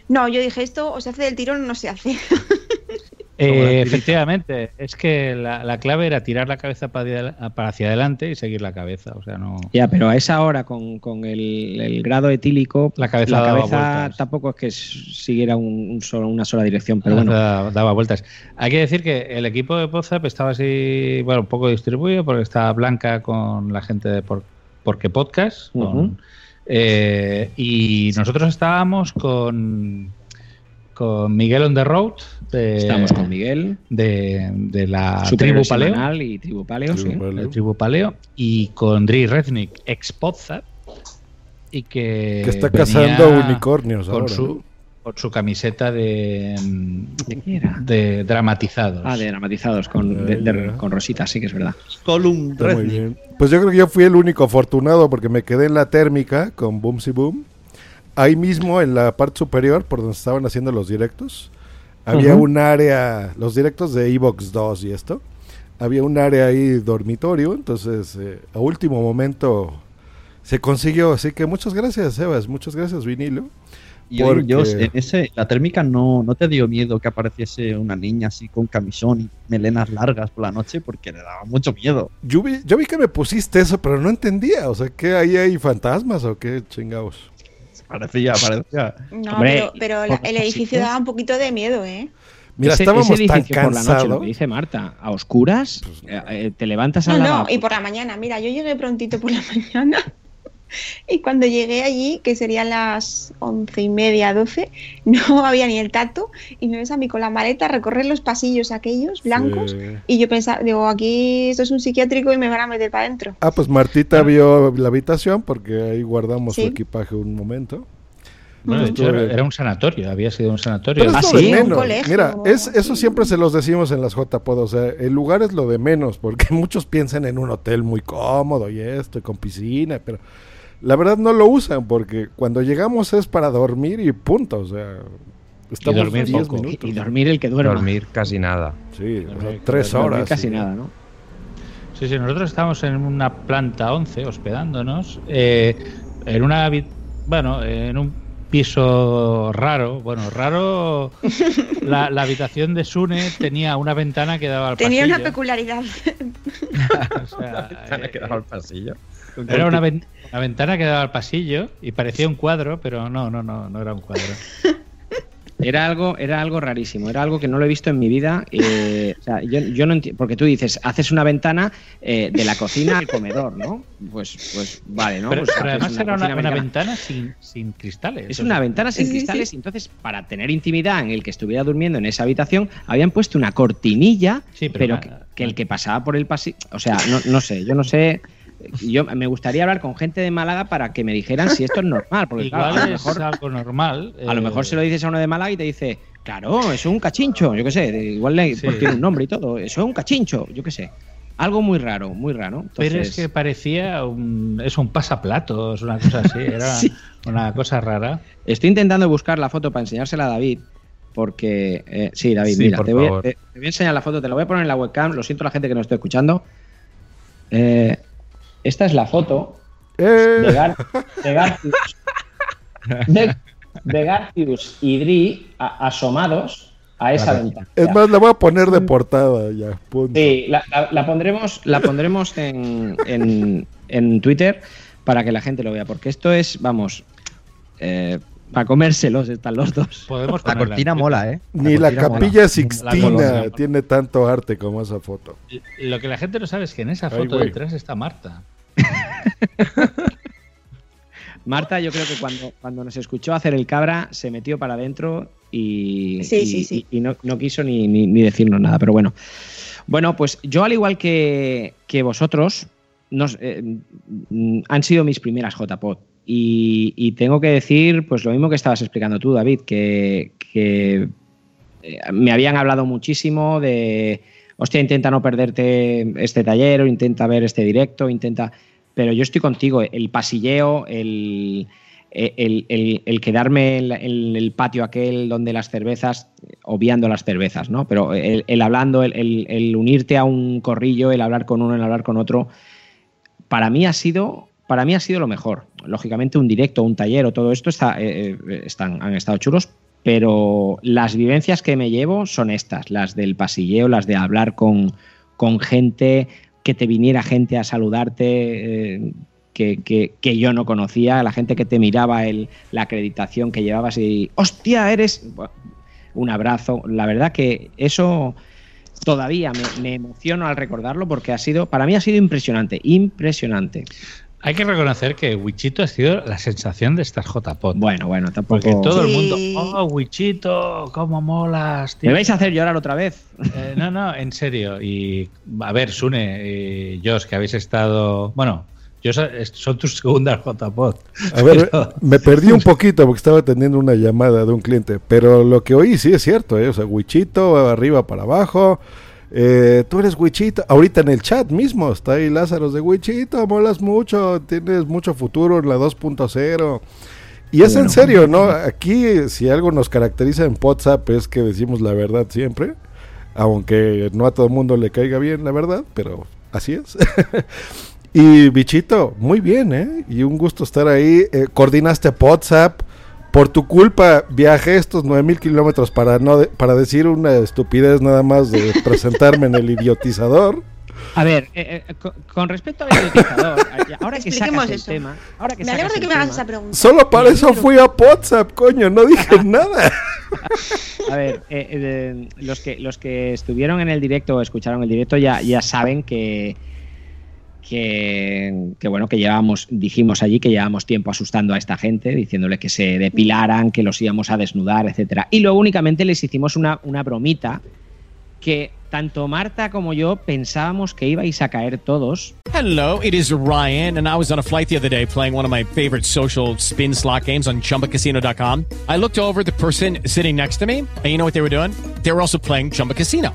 No, yo dije esto o se hace del tirón o no se hace. Eh, efectivamente, es que la, la clave era tirar la cabeza para, para hacia adelante y seguir la cabeza. O sea, no. Ya, pero a esa hora, con, con el, el grado etílico, La cabeza la cabeza tampoco es que siguiera un, un solo- una sola dirección, pero bueno. daba, daba vueltas. Hay que decir que el equipo de Pozap estaba así, bueno, un poco distribuido porque estaba Blanca con la gente de por, Porque Podcast. con- eh, y nosotros estábamos con, con Miguel on the Road. De, Estamos con Miguel, de, de la Tribu Paleo. Y Tribu Paleo, sí. el Tribu Paleo. Y con Dri Reznik, ex Podzap. Y que. Que está cazando unicornios Con, ahora, su, con su camiseta de. ¿De? De dramatizados. Ah, de dramatizados con, de- de- con Rosita, sí que es verdad. Column bien. Pues yo creo que yo fui el único afortunado porque me quedé en la térmica con Boomsy Boom. Ahí mismo, en la parte superior, por donde estaban haciendo los directos, había un área, los directos de Evox 2 y esto. Había un área ahí dormitorio, entonces eh, a último momento se consiguió. Así que muchas gracias, Sebas, muchas gracias, Vinilo. Y oye, yo, Porque- en ese, la térmica no, no te dio miedo que apareciese una niña así con camisón y melenas largas por la noche porque le daba mucho miedo. Yo vi, yo vi que me pusiste eso, pero no entendía. O sea, ¿qué ahí hay fantasmas o qué chingados? Parecía, parecía. No, Hombre, pero, pero la- el edificio daba un poquito de miedo, ¿eh? Mira, Ese- estábamos ese tan edificio por la noche, lo cansados. que dice Marta, a oscuras, eh, eh, te levantas a No, la no, y por la mañana. Mira, yo llegué prontito por la mañana. Y cuando llegué allí, que serían las once y media, doce, no había ni el tacto. Y me ves a mí con la maleta recorrer los pasillos aquellos blancos. Sí. Y yo pensaba, digo, aquí esto es un psiquiátrico y me van a meter para adentro. Ah, pues Martita vio la habitación porque ahí guardamos Sí. su equipaje un momento. Bueno, de hecho, era, un sanatorio, había sido un sanatorio. Pero es ¿Ah, lo de sí? menos. Un colegio, Mira, es, eso así. siempre se los decimos en las JPod. O sea, el lugar es lo de menos porque muchos piensan en un hotel muy cómodo y esto, y con piscina, pero la verdad no lo usan porque cuando llegamos es para dormir y punto. O sea, estamos dormir 10 poco. minutos. Y dormir el que duerma. Dormir casi nada. Sí, o sea, Dormir- tres Dormir horas. Casi sí. nada, ¿no? Sí, sí, nosotros estábamos en una planta 11 hospedándonos, eh, en una, bueno, en un piso raro, bueno, raro, la, la habitación de Sune tenía una ventana que daba al Tenía pasillo. una peculiaridad. o sea, eh, quedaba al pasillo. Era una, ven- una ventana que daba al pasillo y parecía un cuadro, pero no, no, no, no era un cuadro. Era algo, era algo rarísimo, era algo que no lo he visto en mi vida. eh, o sea, yo, yo no entiendo, porque tú dices, haces una ventana eh, de la cocina al comedor, ¿no? Pues, pues vale, ¿no? pero, Pues pero además era una, ventana sin, sin cristales. Es una ventana sin Sí, cristales sí. y entonces para tener intimidad en el que estuviera durmiendo en esa habitación habían puesto una cortinilla, Sí, pero que, que el que pasaba por el pasillo, o sea, no, no sé, yo no sé, yo me gustaría hablar con gente de Málaga para que me dijeran si esto es normal, porque claro, Igual a lo es mejor algo normal. a lo eh, mejor se lo dices a uno de Málaga y te dice, claro, eso es un cachincho, yo qué sé, igual le, Sí. pues tiene un nombre y todo, eso es un cachincho, yo qué sé. Algo muy raro, muy raro. Pero es que parecía un, es un pasaplatos, una cosa así. Era Sí. una cosa rara. Estoy intentando buscar la foto para enseñársela a David. Porque, eh, sí, David, Sí, mira, te voy, a, favor. te- te voy a enseñar la foto, te la voy a poner en la webcam. Lo siento a la gente que nos está escuchando. Eh, esta es la foto Eh, de, Gar- de Garcius, de, de Garcius y Dri asomados a esa Claro. ventana. es más, la voy a poner de portada ya. punto. Sí, la, la- la pondremos, la pondremos en, en- en Twitter para que la gente lo vea, porque esto es, vamos, eh, para comérselos están los dos. Podemos La cortina mola, ¿eh? Ni la mola. capilla Sixtina tiene tanto arte como esa foto. Lo que la gente no sabe es que en esa foto detrás está Marta. Marta, yo creo que cuando, cuando nos escuchó hacer el cabra, se metió para adentro y, Sí, y- sí, sí. y- y no, no quiso ni, ni- ni decirnos nada, pero bueno. Bueno, pues yo al igual que, que vosotros, nos, eh, mm, han sido mis primeras JPod. Y, y tengo que decir, pues lo mismo que estabas explicando tú, David, que, que, eh, me habían hablado muchísimo de, hostia, intenta no perderte este taller o intenta ver este directo, intenta... Pero yo estoy contigo, el pasilleo, el, el, el- el quedarme en, el patio aquel donde las cervezas, obviando las cervezas, ¿no? Pero el, hablando, el unirte a un corrillo, el hablar con uno, el hablar con otro, para mí ha sido, para mí ha sido lo mejor. Lógicamente un directo, un taller o todo esto está, eh, eh, están, han estado chulos, pero las vivencias que me llevo son estas, las del pasilleo, las de hablar con, con gente, que te viniera gente a saludarte. eh, que, que- que yo no conocía, la gente que te miraba el, la acreditación que llevabas y ¡hostia, eres! Un abrazo. La verdad que eso todavía me, me emociono al recordarlo porque ha sido, para mí ha sido impresionante, impresionante. Hay que reconocer que Wichito ha sido la sensación de estas JPod. Bueno, bueno, tampoco. Porque todo el mundo, oh, Wichito, cómo molas, tío". ¿Me vais a hacer llorar otra vez? Eh, no, no, en serio. Y a ver, Sune y Josh, que habéis estado. Bueno, es- son tus segundas JPod. A ver, Pero- me perdí un poquito porque estaba atendiendo una llamada de un cliente, pero lo que oí sí es cierto, ¿eh? o sea, Wichito, arriba para abajo, eh, tú eres Wichito, ahorita en el chat mismo está ahí Lázaro de Wichito, molas mucho, tienes mucho futuro en la 2.0. Y es en serio, ¿no? Aquí si algo nos caracteriza en WhatsApp es que decimos la verdad siempre, aunque no a todo el mundo le caiga bien la verdad, pero así es. Y bichito, muy bien, ¿eh? Y un gusto estar ahí. Eh, coordinaste WhatsApp. Por tu culpa viajé estos 9000 kilómetros para, no de- para decir una estupidez nada más de presentarme en el idiotizador. A ver, eh, eh, con, con respecto al idiotizador, ahora que Expliquemos sacas el eso. tema, ahora que Me alegro de que me hagas esa pregunta. Solo para eso fui a WhatsApp, coño, no dije nada. A ver, eh, eh, los, que, los que estuvieron en el directo o escucharon el directo ya, ya saben que, que, bueno, que llevábamos, dijimos allí que llevábamos tiempo asustando a esta gente, diciéndole que se depilaran, que los íbamos a desnudar, etcétera. Y luego únicamente les hicimos una, una bromita que tanto Marta como yo pensábamos que ibais a caer todos. Hello, it is Ryan, and I was on a flight the other day playing one of my favorite social spin slot games on chumbacasino.com. I looked over the person sitting next to me, and you know what they were doing? They were also playing Chumba Casino.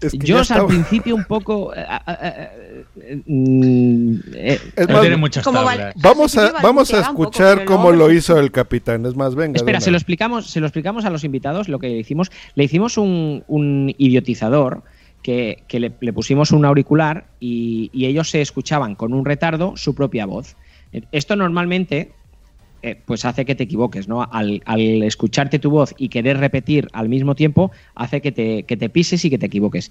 Es que ya Josh al estaba- principio un poco... eh, eh, eh, mm, eh, Es más, tiene muchas tablas. Vamos a, vamos escuchar cómo luego lo hizo el capitán. Es más, venga. Espera, se lo explicamos, se lo explicamos a los invitados lo que le hicimos. Le hicimos un, un idiotizador que, que le, le pusimos un auricular y, y ellos se escuchaban con un retardo su propia voz. Esto normalmente eh, pues hace que te equivoques, ¿no? Al, al escucharte tu voz y querer repetir al mismo tiempo, hace que te, que te pises y que te equivoques.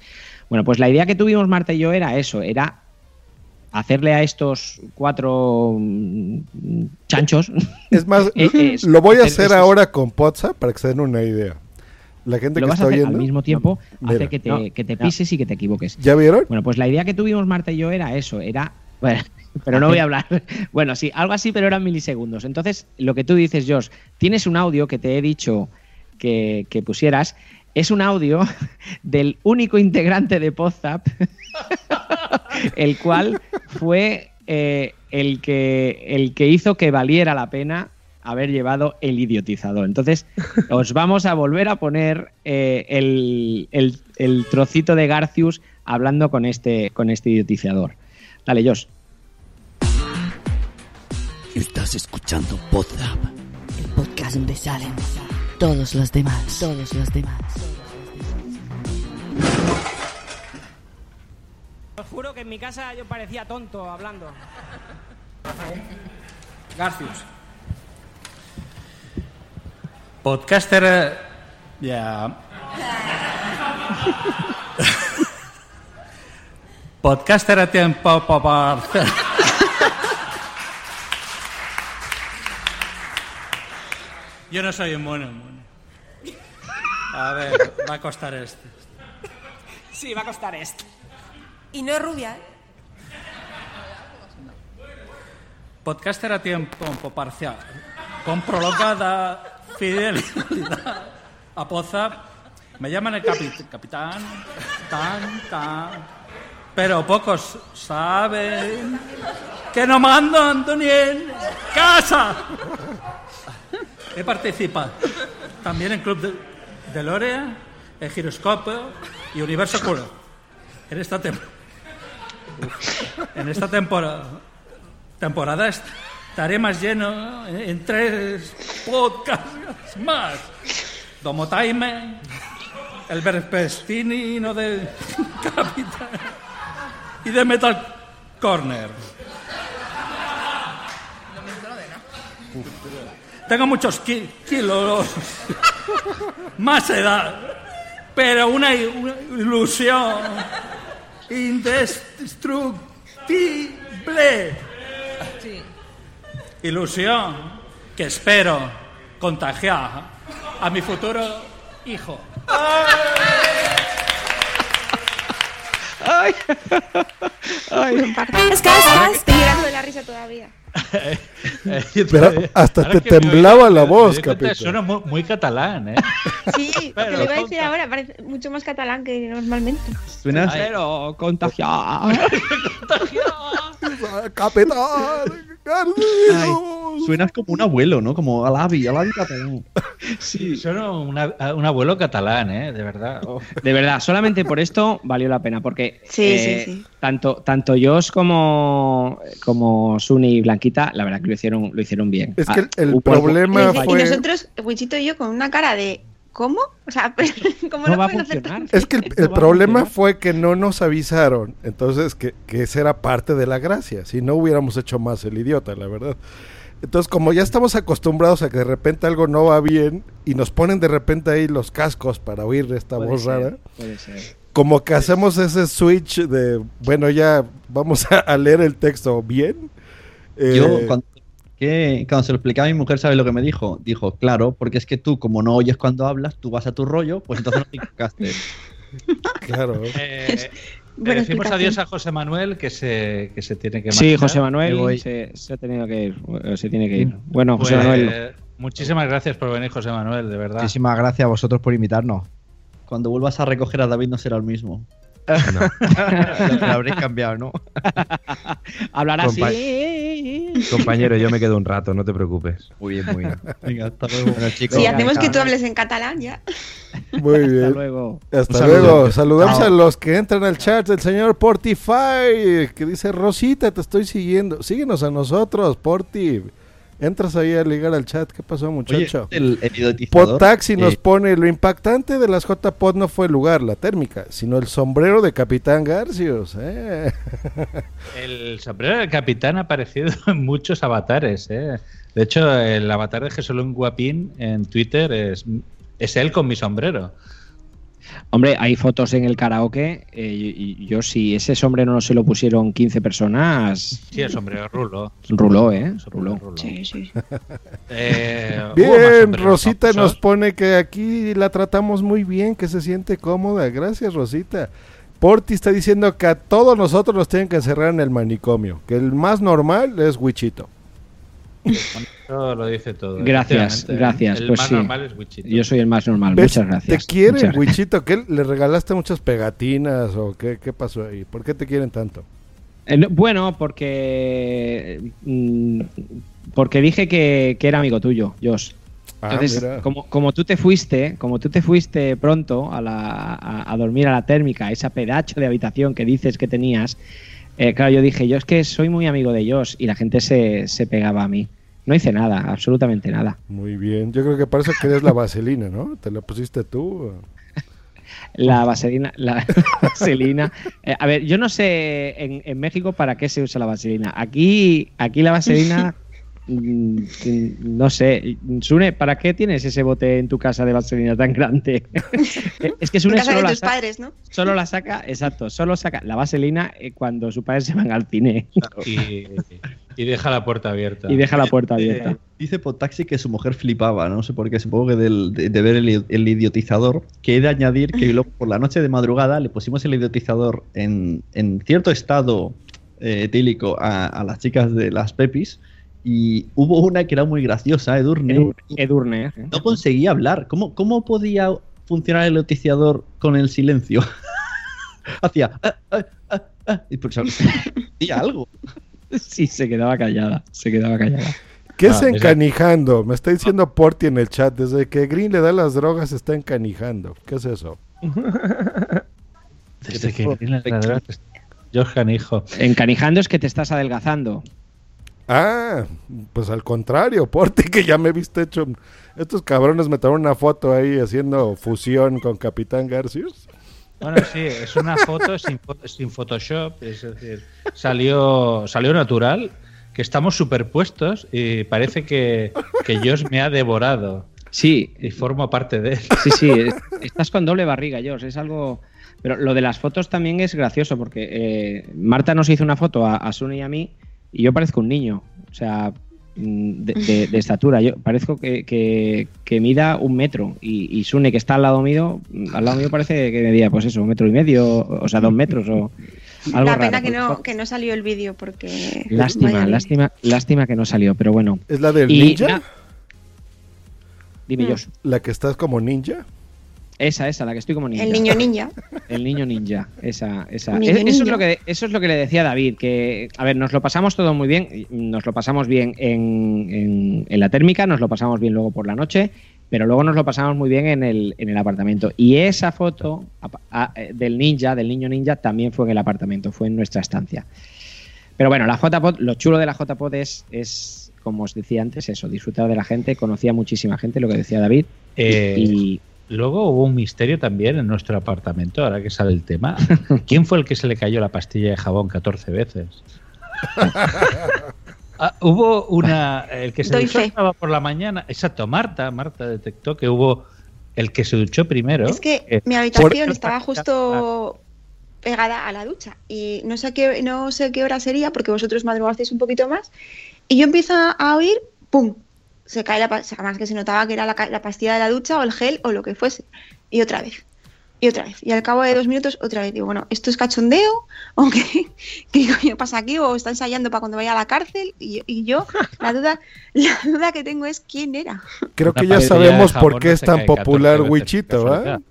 Bueno, pues la idea que tuvimos Marta y yo era eso, era hacerle a estos cuatro mm, chanchos. Es más, eh, eh, lo voy a hacer esos- ahora con Potsa para que se den una idea. La gente lo que vas a está hacer oyendo. al mismo tiempo, hace que te, No, que te pises y que te equivoques. ¿Ya vieron? Bueno, pues la idea que tuvimos Marta y yo era eso, era... Bueno, pero no voy a hablar. Bueno, sí, algo así, pero eran milisegundos. Entonces, lo que tú dices, Josh, tienes un audio que te he dicho que, pusieras, es un audio del único integrante de Podzap, el cual fue eh, el, que, el que hizo que valiera la pena haber llevado el idiotizador. Entonces, os vamos a volver a poner eh, el, el- el trocito de Garcius hablando con este, con este idiotizador. Dale, Josh. Estás escuchando Podzap. El podcast donde salen todos los demás. Todos los demás. Os juro que en mi casa yo parecía tonto hablando. Garcius. Podcaster. eh, Ya. Podcaster a tiempo para. Yo no soy un mono, mono. A ver, va a costar este. Sí, va a costar esto. Y no es rubia, ¿eh? Podcaster a tiempo parcial. Con prolongada fidelidad a Poza. Me llaman el capi- capitán. Tan, tan. Pero pocos saben que no mando ni en casa. He participado también en Club de, Lorea, el Giroscopio y Universo Curo. En esta, tem- en esta temporada, temporada estaré más lleno en, en tres podcasts más. Domo Time, el Verpestino de Capitán y de Metal Corner. Tengo muchos ki- kilos, más edad, pero una, ilusión indestructible. Ilusión que espero contagiar a mi futuro hijo. Ay. Ay. Estás, estoy llorando de la risa todavía. Pero hasta te temblaba la voz, capitán. Suena muy, muy catalán, ¿eh? Sí, lo que le iba a decir ahora parece mucho más catalán que normalmente. Suenas, Pero contagiado. Capitán. Ay, suenas como un abuelo, ¿no? Como Alavi, Alavi catalán. Sí, suena una- un abuelo catalán, ¿eh? De verdad. Oh. De verdad, solamente por esto valió la pena, porque Sí, eh, sí, sí. tanto tanto Josh como como Suni y La verdad que lo hicieron lo hicieron bien. Es que el- hubo- problema Y fue- nosotros, Wichito y yo, con una cara de ¿cómo? O sea, ¿cómo No lo va a pueden hacer tan Es que el, el problema fue que no nos avisaron. Entonces, que, que esa era parte de la gracia. Si no hubiéramos hecho más el idiota, la verdad. Entonces, como ya estamos acostumbrados a que de repente algo no va bien y nos ponen de repente ahí los cascos para oír esta Puede voz ser, rara, puede ser. como que hacemos ese switch de, bueno, ya vamos a, a leer el texto bien. Yo, Eh, cuando, que, cuando se lo explicaba a mi mujer, ¿sabes lo que me dijo? Dijo, claro, porque es que tú, como no oyes cuando hablas, tú vas a tu rollo, pues entonces no te equivocaste. Claro. Eh, Le Buena decimos adiós a José Manuel que se, que se tiene que Sí, marchar. José Me Manuel voy. se, se ha tenido que ir. eh, Se tiene que ir. Bueno, Pues, José Manuel. eh, muchísimas gracias por venir, José Manuel, de verdad. Muchísimas gracias a vosotros por invitarnos. Cuando vuelvas a recoger a David no será el mismo. Lo habréis cambiado, ¿no? Hablará así. Compa- Compañero, yo me quedo un rato, no te preocupes. Muy bien, muy bien. Venga, hasta luego. Bueno, chicos, Si hacemos que tú hables en catalán ya. Muy bien. Hasta luego. Hasta Un luego. Saludamos Chao. a los que entran al chat del señor Portify, que dice, Rosita, te estoy siguiendo. Síguenos a nosotros, Porti. Entras ahí a ligar al chat. ¿Qué pasó, Oye, muchacho? el, el idiotizador, Podtaxi nos eh, pone, lo impactante de las JPod no fue el lugar, la térmica, sino el sombrero de Capitán Garcios. ¿eh? El sombrero del capitán ha aparecido en muchos avatares. ¿eh? De hecho, el avatar de Jesolón Guapín en Twitter es, es él con mi sombrero. Hombre, hay fotos en el karaoke. eh, y, y yo, si ese sombrero no se lo pusieron 15 personas, Sí, el sombrero rulo. ruló, ¿eh? Ruló. rulo. Sí, sí. Eh, Bien, Rosita famosos. nos pone que aquí la tratamos muy bien, que se siente cómoda. Gracias, Rosita. Porti está diciendo que a todos nosotros nos tienen que encerrar en el manicomio, que el más normal es Wichito. Eso lo dice todo. Gracias, efectivamente. gracias. El pues más sí. normal es Wichito. Yo soy el más normal. ¿Ves? Muchas gracias. ¿Te quieren. Wichito? ¿Qué le regalaste muchas pegatinas o qué, qué pasó ahí? ¿Por qué te quieren tanto? Eh, no, Bueno, porque. mm, Porque dije que, que era amigo tuyo, Josh. Ah, Entonces, como, como tú te fuiste, como tú te fuiste pronto a, la, a, a dormir a la térmica, esa pedacho de habitación que dices que tenías, eh, claro, yo dije, yo es que soy muy amigo de Josh y la gente se, se pegaba a mí. No hice nada, absolutamente nada. Muy bien. Yo creo que para eso querías la vaselina, ¿no? ¿Te la pusiste tú? La vaselina, la vaselina. eh, a ver, yo no sé en, en México para qué se usa la vaselina. Aquí, aquí la vaselina, no sé. Sune, ¿para qué tienes ese bote en tu casa de vaselina tan grande? es que En Sune casa solo de la, tus sa- padres, ¿no? solo la saca, exacto, solo saca la vaselina eh, cuando sus padres se van al cine Y, y deja la puerta abierta. y deja la puerta abierta. Eh, dice Podtaxi que su mujer flipaba, no sé por qué, supongo que del- de, de ver el, el idiotizador, que he de añadir que luego por la noche de madrugada le pusimos el idiotizador en, en cierto estado eh, etílico a, a las chicas de las Pepis y hubo una que era muy graciosa, Edurne, Edurne, Edurne, ¿eh? no conseguía hablar. ¿Cómo, ¿Cómo podía funcionar el idiotizador con el silencio? Hacía... "Ah, ah, ah, ah", y pues, decía algo. Sí, se quedaba callada, se quedaba callada. ¿Qué Ah, es encanijando? Me está diciendo Porti en el chat. Desde que Green le da las drogas está encanijando. ¿Qué es eso? Desde que viene la droga, George Canijo. Encanijando es que te estás adelgazando. Ah, pues al contrario, Porti, que ya me viste hecho. Estos cabrones me tomaron una foto ahí haciendo fusión con Capitán Garcius. Bueno, sí, es una foto sin, Photoshop, es decir, salió, salió natural, que estamos superpuestos y parece que, que Josh me ha devorado Sí, y formo parte de él. sí, sí. es- Estás con doble barriga, George. Es algo. Pero lo de las fotos también es gracioso porque eh, Marta nos hizo una foto a, a Sune y a mí y yo parezco un niño. O sea, mm, de, de- de estatura. Yo parezco que, que- que mida un metro y, y Sune, que está al lado mío, mm, al lado mío parece que medía, pues eso, un metro y medio, o sea, dos metros o algo La pena raro. que no, que no salió el vídeo porque. Lástima, lástima, lástima que no salió, pero bueno. ¿Es la del Y ninja? na- Dime. Josh. ¿La que estás como ninja? Esa, esa, la que estoy como ninja. El niño ninja. El niño ninja, esa, esa. Niño Es- eso, es lo que, eso es lo que le decía David, que, a ver, nos lo pasamos todo muy bien, nos lo pasamos bien en, en- en la térmica, nos lo pasamos bien luego por la noche, pero luego nos lo pasamos muy bien en el, en el apartamento. Y esa foto a- a- eh, del ninja, del niño ninja, también fue en el apartamento, fue en nuestra estancia. Pero bueno, la JPod, lo chulo de la JPod es, es, como os decía antes, eso, disfrutar de la gente, conocía muchísima gente, lo que decía David, Eh, y Luego hubo un misterio también en nuestro apartamento, ahora que sale el tema. ¿Quién fue el que se le cayó la pastilla de jabón 14 veces? Ah, hubo una. El que se Doy duchó fe. estaba por la mañana. Exacto, Marta. Marta detectó que hubo el que se duchó primero. Es que eh, mi habitación estaba justo pegada a la ducha y no sé qué no sé qué hora sería porque vosotros madrugasteis un poquito más y yo empiezo a oír pum se cae la pa- o sea, además que se notaba que era la, pastilla de la ducha o el gel o lo que fuese y otra vez Y otra vez. Y al cabo de dos minutos, otra vez. Digo, bueno, ¿esto es cachondeo? ¿O qué, qué coño pasa aquí? ¿O está ensayando para cuando vaya a la cárcel? Y, y yo, la duda, la duda que tengo es quién era. Creo Una que ya pastilla sabemos por qué no es tan cae 14 popular Wichito, casualidad.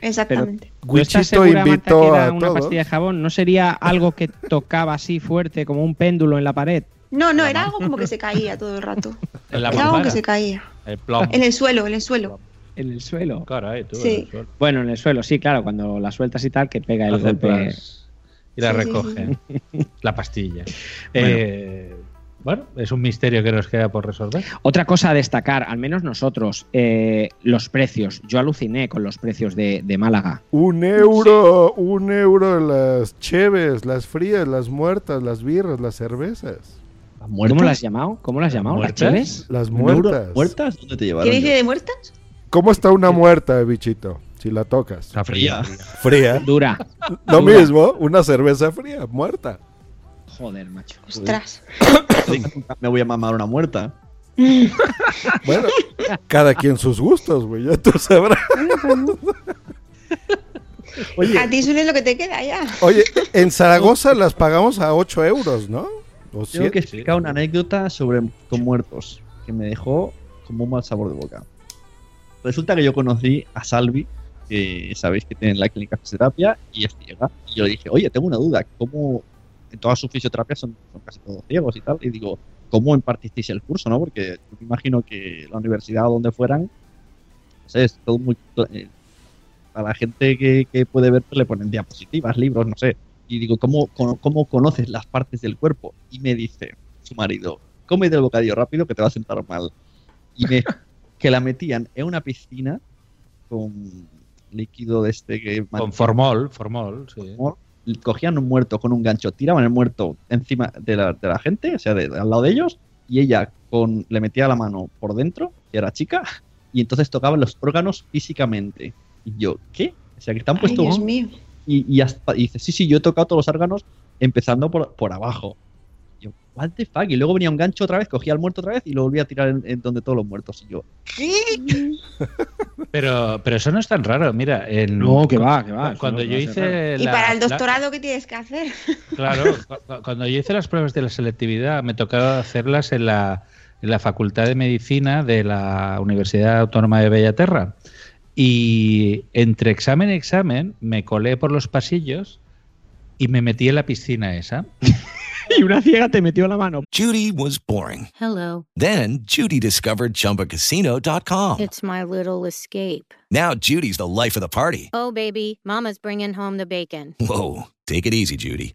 Exactamente. ¿Tú estás Wichito segura, Marta, que invitó era a una todos. pastilla de jabón? ¿No sería algo que tocaba así fuerte, como un péndulo en la pared? No, no, era algo como que se caía todo el rato. En la Era algo que se caía. El plomo. En el suelo, en el suelo. En el suelo. Claro, ahí tú. Sí. en el suelo. Bueno, en el suelo, sí, claro, cuando la sueltas y tal, que pega el golpe. Y la Sí, sí, recoge. La pastilla. Eh, bueno, es un misterio que nos queda por resolver. Otra cosa a destacar, al menos nosotros, eh, los precios. Yo aluciné con los precios de, de Málaga. Un euro, un euro las cheves, las frías, las muertas, las birras, las cervezas. ¿Cómo las has llamado? ¿Cómo las has llamado? ¿Las ¿Muertas? cheves? Las muertas. ¿Muertas? ¿Dónde te llevaron? ¿Qué dice de muertas? ¿Cómo está una muerta, bichito? Si la tocas. Está fría. Fría. Dura. Lo Dura. mismo, una cerveza fría, muerta. Joder, macho. Ostras. Me voy a mamar una muerta. Bueno, cada quien sus gustos, güey, ya tú sabrás. A ti suele lo que te queda ya. Oye, en Zaragoza las pagamos a 8 euros, ¿no? Tengo siete. que explicar una anécdota sobre con muertos que me dejó como un mal sabor de boca. Resulta que yo conocí a Salvi, que sabéis que tiene la clínica de fisioterapia y es ciega. Y yo le dije, oye, tengo una duda, ¿cómo en todas sus fisioterapias son, son casi todos ciegos y tal? Y digo, ¿cómo impartisteis el curso, no? Porque yo me imagino que la universidad o donde fueran, no sé, es todo muy... eh, a la gente que, que puede ver pues le ponen diapositivas, libros, no sé. Y digo, ¿cómo, cómo, conoces las partes del cuerpo? Y me dice su marido, come del bocadillo rápido que te va a sentar mal. Y me, que la metían en una piscina con líquido de este que... Con formol, formol, sí. Cogían un muerto con un gancho, tiraban el muerto encima de la, de la gente, o sea, de, de al lado de ellos, y ella con, le metía la mano por dentro, que era chica, y entonces tocaban los órganos físicamente. Y yo, ¿qué? O sea, que están Ay, puestos Dios mío. Y, y, hasta- y dice, sí, sí, yo he tocado todos los órganos empezando por, por abajo. Y yo, what the fuck? Y luego venía un gancho otra vez, cogía al muerto otra vez y lo volvía a tirar en, en donde todos los muertos. Y yo, Pero, pero eso no es tan raro. Mira, en, No, que va, que va, Cuando no yo hice. Y la- para el la- doctorado, ¿qué tienes que hacer? Claro, cu- cu- cuando yo hice las pruebas de la selectividad me tocaba hacerlas en la, en la Facultad de Medicina de la Universidad Autónoma de Bellaterra. Y entre examen y examen me colé por los pasillos y me metí en la piscina esa. Y una ciega te metió la mano. Judy was boring. Hello. Then Judy discovered ChumbaCasino.com. It's my little escape. Now Judy's the life of the party. Oh, baby, Mama's bringing home the bacon. Whoa, take it easy, Judy.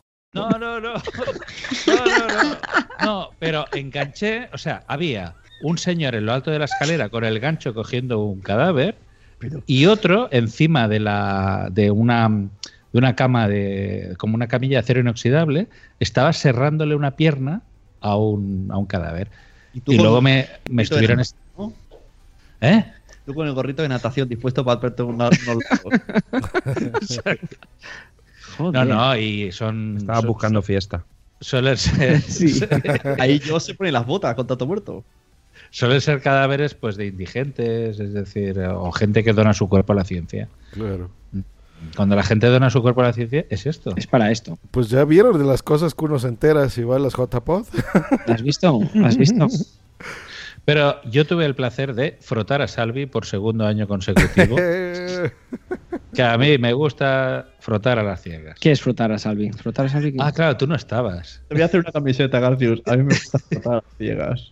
No, no, no. No, no, no. No, pero enganché, o sea, había un señor en lo alto de la escalera con el gancho cogiendo un cadáver y otro encima de la de una de una cama de como una camilla de acero inoxidable estaba serrándole una pierna a un, a un cadáver. Y, luego me, me de estuvieron. ¿Eh? Tú con el gorrito de natación dispuesto para verte unos, No, no, y son Estaba son- buscando fiesta. Suelen ser, Ahí yo se pone las botas con tanto muerto. Suelen ser cadáveres pues de indigentes, es decir, o gente que dona su cuerpo a la ciencia. Claro. Cuando la gente dona su cuerpo a la ciencia, es esto. Es para esto. Pues ya vieron de las cosas que uno se entera si va a las JPod. ¿Lo has visto? ¿Lo has visto? Pero yo tuve el placer de frotar a Salvi por segundo año consecutivo. que a mí me gusta frotar a las ciegas. ¿Qué es frotar a Salvi? ¿Frotar a Salvi? Ah, claro, tú no estabas. Te voy a hacer una camiseta, Garcius. A mí me gusta frotar a las ciegas.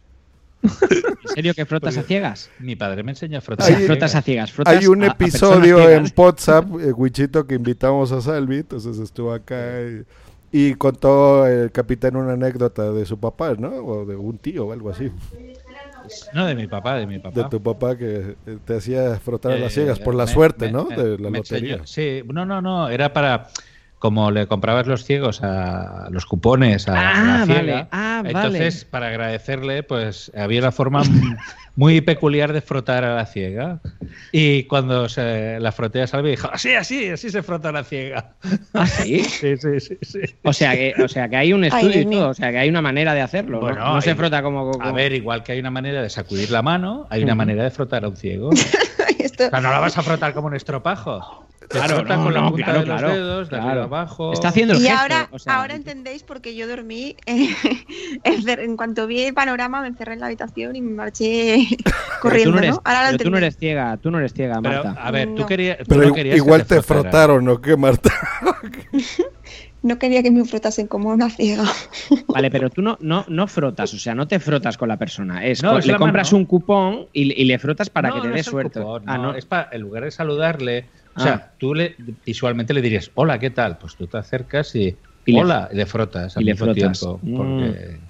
¿En serio que frotas a ciegas? Mi padre me enseñó a O frotar. sea, Hay- frotas a ciegas. Frotas Hay un a- episodio en. WhatsApp, eh, Wichito, que invitamos a Salvi, entonces estuvo acá y, y contó el capitán una anécdota de su papá, ¿no? O de un tío o algo así. No, de mi papá, de mi papá. De tu papá que eh, te hacía frotar a las Eh, ciegas por la me- suerte, me- ¿no? me- De la lotería. enseñó- sí, no, no, no, era para como le comprabas los ciegos a los cupones a, Ah, la ciega, vale. Ah, entonces para agradecerle pues había una forma muy peculiar de frotar a la ciega y cuando se la froté a Salvi dijo así, así, así se frota la ciega. ¿Ah, sí? Sí, sí, sí. O sea, que, o sea que hay un Ay, estudio Dios y todo, o sea que hay una manera de hacerlo. ¿no? Bueno, no, se hay- frota como, como- A ver, igual que hay una manera de sacudir la mano, hay una manera de frotar a un ciego. Esto- O sea, no la vas a frotar como un estropajo. Te Claro, no, con la no, punta claro, de los claro, dedos, de claro. arriba abajo. Está haciendo el Y gesto, ahora, o sea, ahora entendéis porque yo dormí, eh, en cuanto vi el panorama me encerré en la habitación y me marché pero corriendo, tú no eres, ¿no? Ahora lo pero tú no eres ciega, tú no eres ciega, Pero, Marta. a ver, tú No. querías. tú Pero no i- querías que igual te frotaran. frotaron, ¿no? ¿Qué, Marta? No quería que me frotasen como una ciega. Vale, pero tú no, no, no frotas, o sea, no te frotas con la persona. Es, No, co- es le compras mano. un cupón y, y le frotas para No, que te no dé suerte. cupón, ah, no, no. es para, en lugar de saludarle, o Ah. sea, tú le visualmente le dirías, hola, ¿qué tal? Pues tú te acercas y, Y le- hola, y le frotas al y le mismo frotas. tiempo. Mm.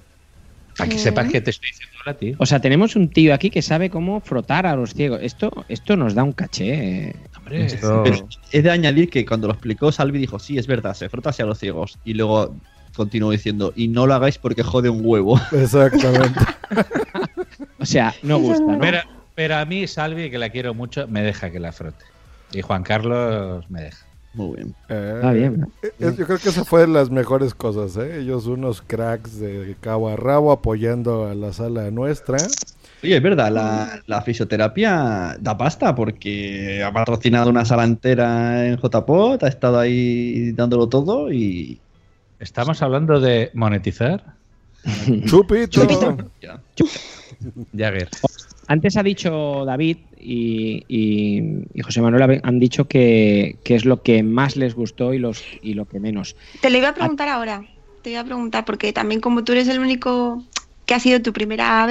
Para que sepas que te estoy diciendo hola a ti. O sea, tenemos un tío aquí que sabe cómo frotar a los ciegos. Esto, esto nos da un caché. eh. Hombre, Esto- Pero he de añadir que cuando lo explicó Salvi dijo, sí, es verdad, se frota hacia los ciegos. Y luego continuó diciendo, y no lo hagáis porque jode un huevo. Exactamente. O sea, no gusta, ¿no? Pero, pero a mí, Salvi, que la quiero mucho, me deja que la frote. Y Juan Carlos me deja. Muy bien. Eh, Está bien. eh, yo creo que esa fue de las mejores cosas, ¿eh? Ellos unos cracks de cabo a rabo apoyando a la sala nuestra. Oye, es verdad, la, la fisioterapia da pasta porque ha patrocinado una sala entera en JPOT, ha estado ahí dándolo todo y... ¿Estamos hablando de monetizar? Chupito. Ya. Jagger. Antes ha dicho David y, y- y José Manuel han dicho que, que es lo que más les gustó y, los, y lo que menos. Te lo iba a preguntar ahora. Te iba a preguntar porque también como tú eres el único que ha sido tu primera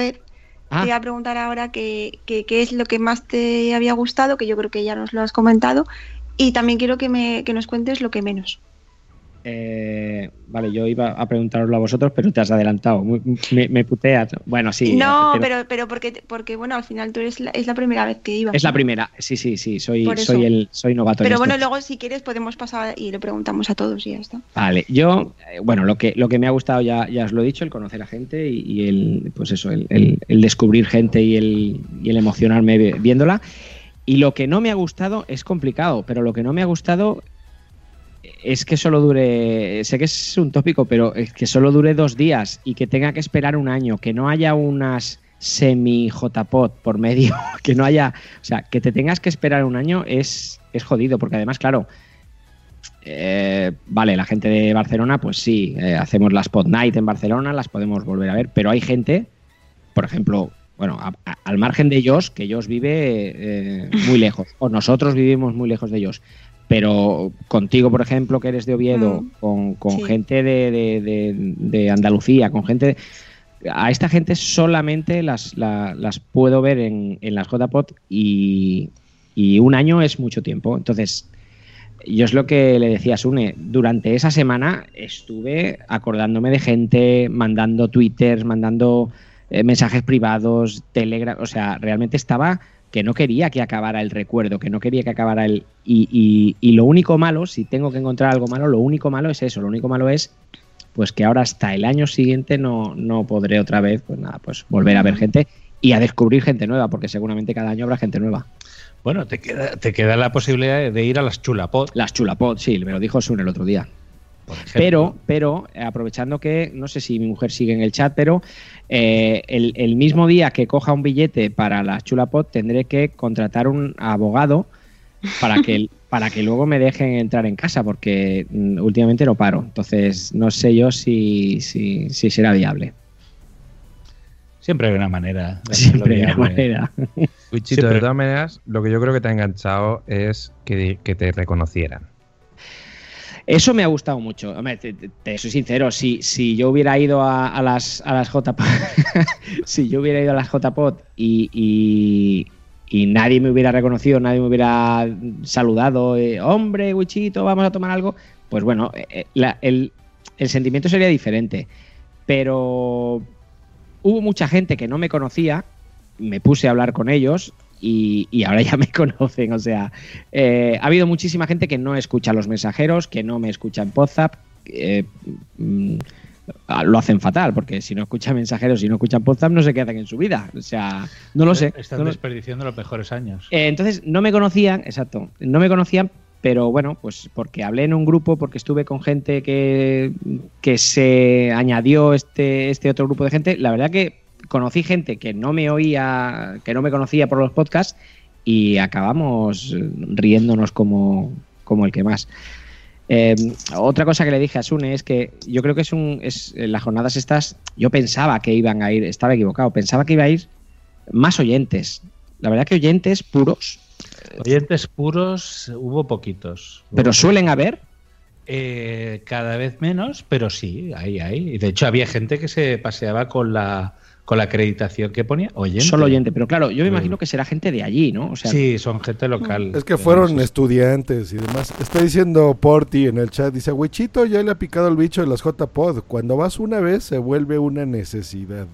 Ah. te iba a preguntar ahora qué qué es lo que más te había gustado, que yo creo que ya nos lo has comentado, y también quiero que, me, que nos cuentes lo que menos. Eh, vale, yo iba a preguntaroslo a vosotros, pero te has adelantado. Me, me puteas. Bueno, sí. no, pero- pero, pero porque, porque, bueno, al final tú eres la, es la primera vez que ibas. Es la primera. Sí, sí, sí. Soy, soy, el, soy novato. Pero bueno, luego si quieres podemos pasar y le preguntamos a todos y ya está. Vale, yo, eh, bueno, lo que, lo que me ha gustado ya, ya os lo he dicho, el conocer a gente y, y el, pues eso, el, el- el descubrir gente y el, y el emocionarme vi- viéndola. Y lo que no me ha gustado es complicado, pero lo que no me ha gustado es que solo dure, sé que es un tópico, pero es que solo dure dos días y que tenga que esperar un año, que no haya unas semi JPOT por medio, que no haya, o sea, que te tengas que esperar un año es, es jodido, porque además, claro, eh, vale, la gente de Barcelona, pues sí, eh, hacemos la Spot Night en Barcelona, las podemos volver a ver, pero hay gente, por ejemplo, bueno, al margen de ellos, que ellos vive eh, muy lejos, o nosotros vivimos muy lejos de ellos, pero contigo, por ejemplo, que eres de Oviedo, Mm, con, con sí. gente de, de- de- de Andalucía, con gente... A esta gente solamente las, la- las puedo ver en, en las JPOT y, y un año es mucho tiempo. Entonces, yo es lo que le decía a Sune, durante esa semana estuve acordándome de gente, mandando twitters, mandando eh, mensajes privados, telegram, o sea, realmente estaba que no quería que acabara el recuerdo, que no quería que acabara el... Y, y- y lo único malo, si tengo que encontrar algo malo, lo único malo es eso, lo único malo es pues que ahora hasta el año siguiente no, no podré otra vez, pues nada, pues volver a ver gente y a descubrir gente nueva, porque seguramente cada año habrá gente nueva. Bueno, te queda, te queda la posibilidad de ir a las chulapot. Las chulapot, sí, me lo dijo Sun el otro día. Pero, pero, aprovechando que, no sé si mi mujer sigue en el chat, pero eh, el, el mismo día que coja un billete para la chulapot tendré que contratar un abogado para que, para que luego me dejen entrar en casa, porque mm, últimamente no paro. Entonces, no sé yo si, si, si será viable. Siempre hay una manera. Siempre hay una manera. Wichito, de todas maneras, lo que yo creo que te ha enganchado es que, que te reconocieran. Eso me ha gustado mucho. Hombre, te, soy sincero, si, si yo hubiera ido a, las a las JPod, si yo hubiera ido a las JPod y, y, y nadie me hubiera reconocido, nadie me hubiera saludado, eh, hombre, Wichito, vamos a tomar algo, pues bueno, eh, eh, el, el sentimiento sería diferente. Pero hubo mucha gente que no me conocía, me puse a hablar con ellos y, y ahora ya me conocen. O sea, eh, ha habido muchísima gente que no escucha los mensajeros, que no me escucha en WhatsApp. eh, mm, lo hacen fatal, porque si no escuchan mensajeros, si no escuchan WhatsApp, no sé qué hacen en su vida. O sea, no lo sé. Están no lo- desperdiciando los mejores años. eh, entonces, no me conocían, exacto, no me conocían, pero bueno, pues porque hablé en un grupo, porque estuve con gente que, que se añadió este, este otro grupo de gente. La verdad que conocí gente que no me oía, que no me conocía por los podcasts y acabamos riéndonos como, como el que más. Eh, otra cosa que le dije a Sune es que yo creo que es un. Es, en las jornadas estas, yo pensaba que iban a ir, estaba equivocado, pensaba que iba a ir más oyentes. La verdad que oyentes puros, Oyentes puros hubo poquitos. pero suelen haber. Eh, cada vez menos, pero sí, hay, hay. Y De hecho, había gente que se paseaba con la, con la acreditación que ponía oyente. Solo oyente, pero claro, yo me imagino que será gente de allí, ¿no? O sea, sí, son gente local. Es que fueron estudiantes y demás. Está diciendo Porti en el chat, dice, Wichito ya le ha picado el bicho de las JPod. Cuando vas una vez se vuelve una necesidad.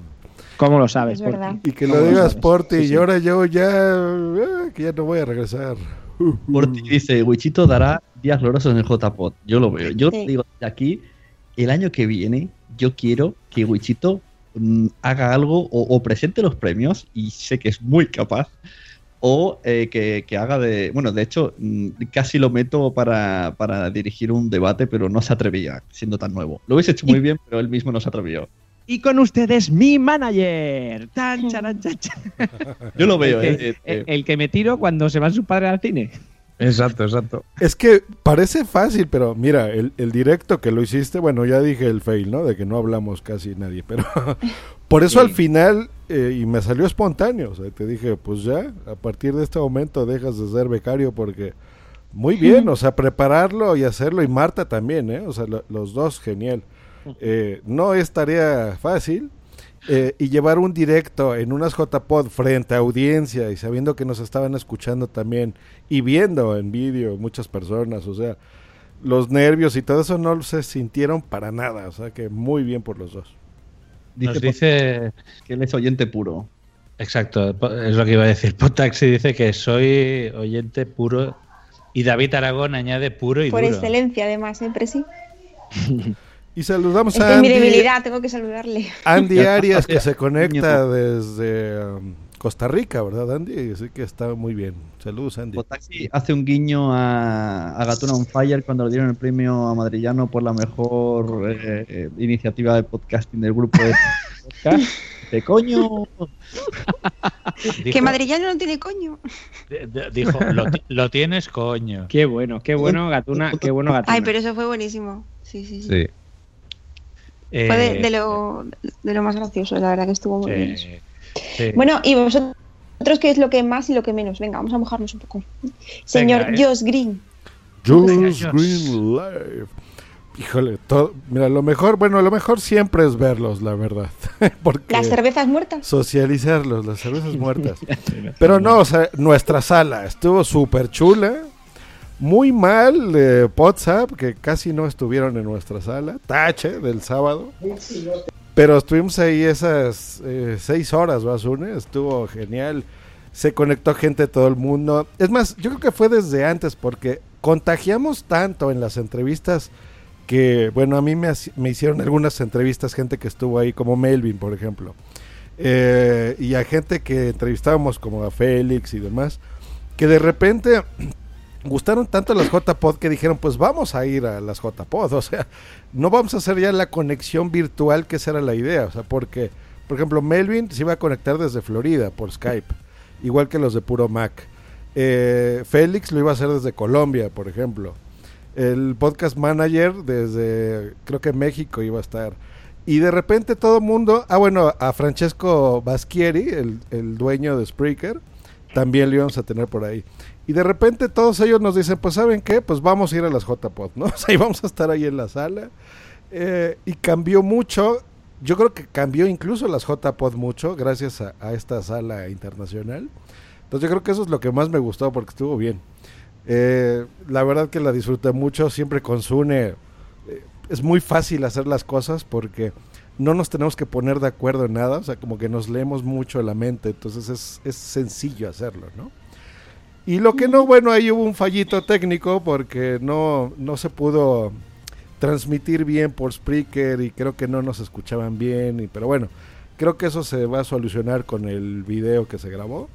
¿Cómo lo sabes? Y que ¿Cómo lo digas? Porti, Sí, y ahora yo ya, eh, que ya no voy a regresar. Porti dice, Wichito dará días gloriosos en el JPod. Yo lo veo. Yo Sí. digo, de aquí, el año que viene, yo quiero que Wichito mm, haga algo o, o presente los premios, y sé que es muy capaz, o eh, que, que haga de... Bueno, de hecho, mm, casi lo meto para, para dirigir un debate, pero no se atrevía, siendo tan nuevo. Lo hubiese hecho muy bien, pero él mismo no se atrevió. Y con ustedes, mi manager. Tan, charan, chan, chan. Yo lo veo, el, que, eh, eh, el- el que me tiro cuando se van sus padres al cine. Exacto, exacto. Es que parece fácil, pero mira, el, el directo que lo hiciste, bueno, ya dije el fail, ¿no? De que no hablamos casi nadie, pero por eso al final, eh, y me salió espontáneo, o sea, te dije, pues ya, a partir de este momento dejas de ser becario porque muy bien, o sea, prepararlo y hacerlo, y Marta también, ¿eh? O sea, lo- los dos, genial. Eh, no es tarea fácil. Eh, y llevar un directo en unas JPod frente a audiencia y sabiendo que nos estaban escuchando también y viendo en vídeo muchas personas, o sea, los nervios y todo eso no se sintieron para nada, o sea que muy bien por los dos. Nos dice que él es oyente puro. Exacto, es lo que iba a decir. Potaxi dice que soy oyente puro y David Aragón añade puro y Por duro. excelencia, además, siempre sí. Y saludamos Es a que es mi Andy, debilidad, tengo que saludarle. Andy Arias que se conecta desde um, Costa Rica, ¿verdad Andy? Así que está muy bien. Saludos Andy. Potaxi hace un guiño a, a Gatuna on Fire cuando le dieron el premio a Madrillano por la mejor eh, iniciativa de podcasting del grupo de podcast. De coño. Que madrillano no tiene coño. Dijo, lo, lo tienes, coño. Qué bueno, qué bueno, Gatuna, qué bueno, Gatuna. Ay, pero eso fue buenísimo. Sí, sí, sí. Sí. Eh, Fue de, de lo, de lo más gracioso, la verdad que estuvo muy bien. Bueno, y vosotros, ¿qué es lo que más y lo que menos? Venga, vamos a mojarnos un poco. Señor Venga, eh. Josh Green. Jules Josh. Green Live. Híjole, todo, mira, lo mejor, bueno, lo mejor siempre es verlos, la verdad. Porque Las cervezas muertas. socializarlos, las cervezas muertas. Pero no, o sea, nuestra sala estuvo súper chula. Muy mal WhatsApp, que casi no estuvieron en nuestra sala. Tache del sábado. Pero estuvimos ahí esas eh, seis horas, Basune. Estuvo genial. Se conectó gente de todo el mundo. Es más, yo creo que fue desde antes, porque contagiamos tanto en las entrevistas que, bueno, a mí me, me hicieron algunas entrevistas gente que estuvo ahí, como Melvin, por ejemplo. Eh, y a gente que entrevistábamos, como a Félix y demás, que de repente gustaron tanto las JPod que dijeron, pues vamos a ir a las JPod, o sea, no vamos a hacer ya la conexión virtual, que esa era la idea, o sea, porque, por ejemplo, Melvin se iba a conectar desde Florida por Skype, igual que los de Puro Mac. Eh, Félix lo iba a hacer desde Colombia, por ejemplo. El podcast manager desde, creo que México iba a estar. Y de repente todo el mundo, ah bueno, a Francesco Baschieri, el, el dueño de Spreaker, también lo íbamos a tener por ahí. Y de repente todos ellos nos dicen, pues ¿saben qué? Pues vamos a ir a las JPod, ¿no? O sea, y vamos a estar ahí en la sala. Eh, y cambió mucho. Yo creo que cambió incluso las JPod mucho gracias a, esta sala internacional. Entonces yo creo que eso es lo que más me gustó porque estuvo bien. Eh, la verdad que la disfruté mucho, siempre con Sune. eh, es muy fácil hacer las cosas porque no nos tenemos que poner de acuerdo en nada, o sea, como que nos leemos mucho la mente, entonces es, es sencillo hacerlo, ¿no? Y lo que no, bueno, ahí hubo un fallito técnico porque no, no se pudo transmitir bien por Spreaker y creo que no nos escuchaban bien, y, pero bueno, creo que eso se va a solucionar con el video que se grabó.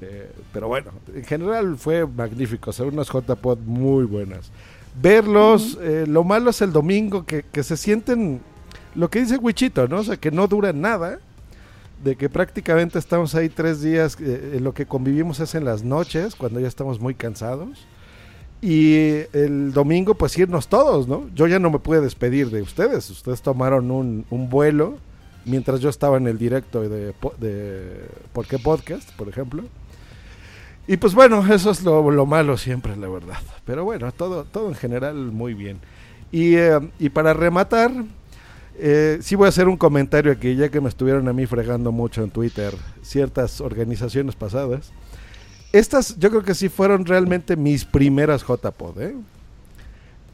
Eh, pero bueno, en general fue magnífico, o sea, unas JPod muy buenas. Verlos, eh, lo malo es el domingo, que, que se sienten, lo que dice Wichito, ¿no? O sea, que no dura nada, de que prácticamente estamos ahí tres días, eh, lo que convivimos es en las noches, cuando ya estamos muy cansados. Y el domingo, pues irnos todos, ¿no? Yo ya no me pude despedir de ustedes. Ustedes tomaron un, un vuelo mientras yo estaba en el directo de, de ¿Por qué Podcast, por ejemplo? Y pues bueno, eso es lo, lo malo siempre, la verdad. Pero bueno, todo, todo en general muy bien. Y, eh, y para rematar, eh, sí voy a hacer un comentario aquí, ya que me estuvieron a mí fregando mucho en Twitter ciertas organizaciones pasadas. Estas yo creo que sí fueron realmente mis primeras JPod, ¿eh?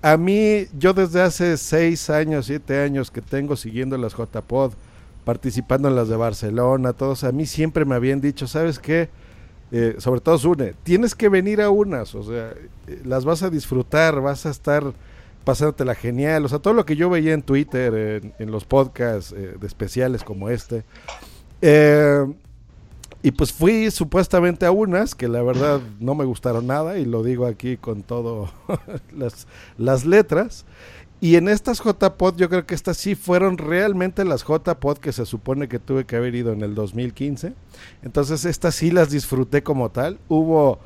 A mí, yo desde hace seis años, siete años que tengo siguiendo las JPod, participando en las de Barcelona, todos, a mí siempre me habían dicho, ¿sabes qué? Eh, sobre todo Sune, tienes que venir a unas, o sea, eh, las vas a disfrutar, vas a estar pasándotela genial, o sea, todo lo que yo veía en Twitter, en, en los podcasts eh, de especiales como este. Eh, y pues fui supuestamente a unas que la verdad no me gustaron nada y lo digo aquí con todo las, las letras. Y en estas JPod yo creo que estas sí fueron realmente las JPod que se supone que tuve que haber ido en el 2015. Entonces estas sí las disfruté como tal. Hubo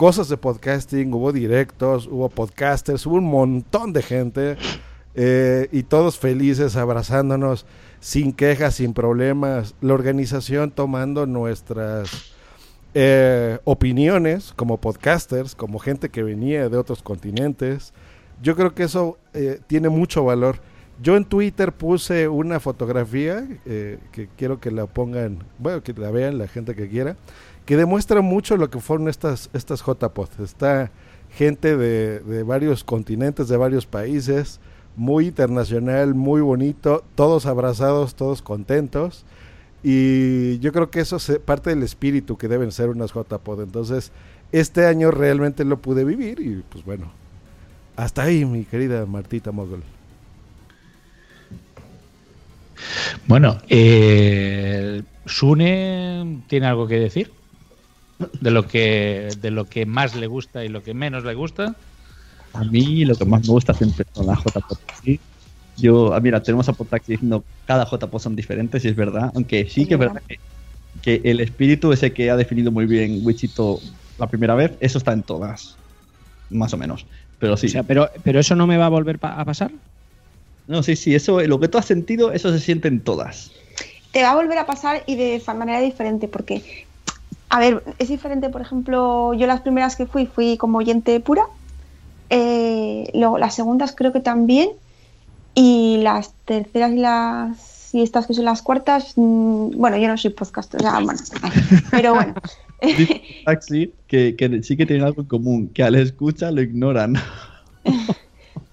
cosas de podcasting, hubo directos, hubo podcasters, hubo un montón de gente eh, y todos felices abrazándonos sin quejas, sin problemas. La organización tomando nuestras eh, opiniones como podcasters, como gente que venía de otros continentes. Yo creo que eso eh, tiene mucho valor. Yo en Twitter puse una fotografía eh, que quiero que la pongan, bueno, que la vean la gente que quiera, que demuestra mucho lo que fueron estas, estas JPod. Está gente de, de varios continentes, de varios países, muy internacional, muy bonito, todos abrazados, todos contentos. Y yo creo que eso es parte del espíritu que deben ser unas JPod. Entonces, este año realmente lo pude vivir y pues bueno, hasta ahí mi querida Martita Mogol. Bueno, eh, Sune tiene algo que decir de lo que de lo que más le gusta y lo que menos le gusta. A mí lo que más me gusta siempre son las JPod Taxi. Yo, ah, mira, tenemos a Podtaxi diciendo cada JPod son diferentes, y es verdad, aunque sí que es verdad que, que el espíritu ese que ha definido muy bien Wichito la primera vez, eso está en todas, más o menos. Pero sí. O sea, pero, pero eso no me va a volver pa- a pasar. No, sí, sí, eso, lo que tú has sentido, eso se siente en todas. te va a volver a pasar y de manera diferente, porque, a ver, es diferente, por ejemplo, yo las primeras que fui, fui como oyente pura, eh, luego las segundas creo que también, y las terceras y las y estas que son las cuartas, mm, bueno, yo no soy podcast, o sea, bueno, pero bueno, Taxi que, que sí que tienen algo en común, que al escucha lo ignoran.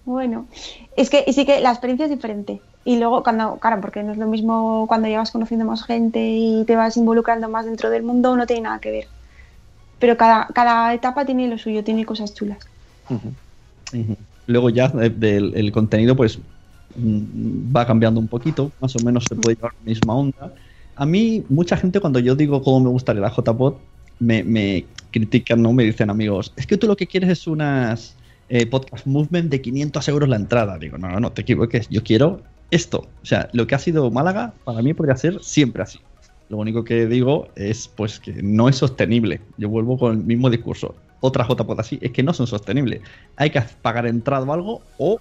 Bueno, es que sí que la experiencia es diferente. Y luego, cuando, claro, porque no es lo mismo cuando ya vas conociendo más gente y te vas involucrando más dentro del mundo, no tiene nada que ver. Pero cada, cada etapa tiene lo suyo, tiene cosas chulas. Luego ya de- del el contenido pues mm, va cambiando un poquito, más o menos se puede llevar la misma onda. A mí, mucha gente cuando yo digo cómo me gustaría la JPod, me, me critican, ¿no? Me dicen amigos, es que tú lo que quieres es unas eh, podcast movement de 500 euros la entrada. Digo, no, no, no te equivoques, yo quiero esto. O sea, lo que ha sido Málaga, para mí podría ser siempre así. Lo único que digo es pues que no es sostenible. Yo vuelvo con el mismo discurso. Otra JPod así es que no son sostenibles. Hay que pagar entrada o algo o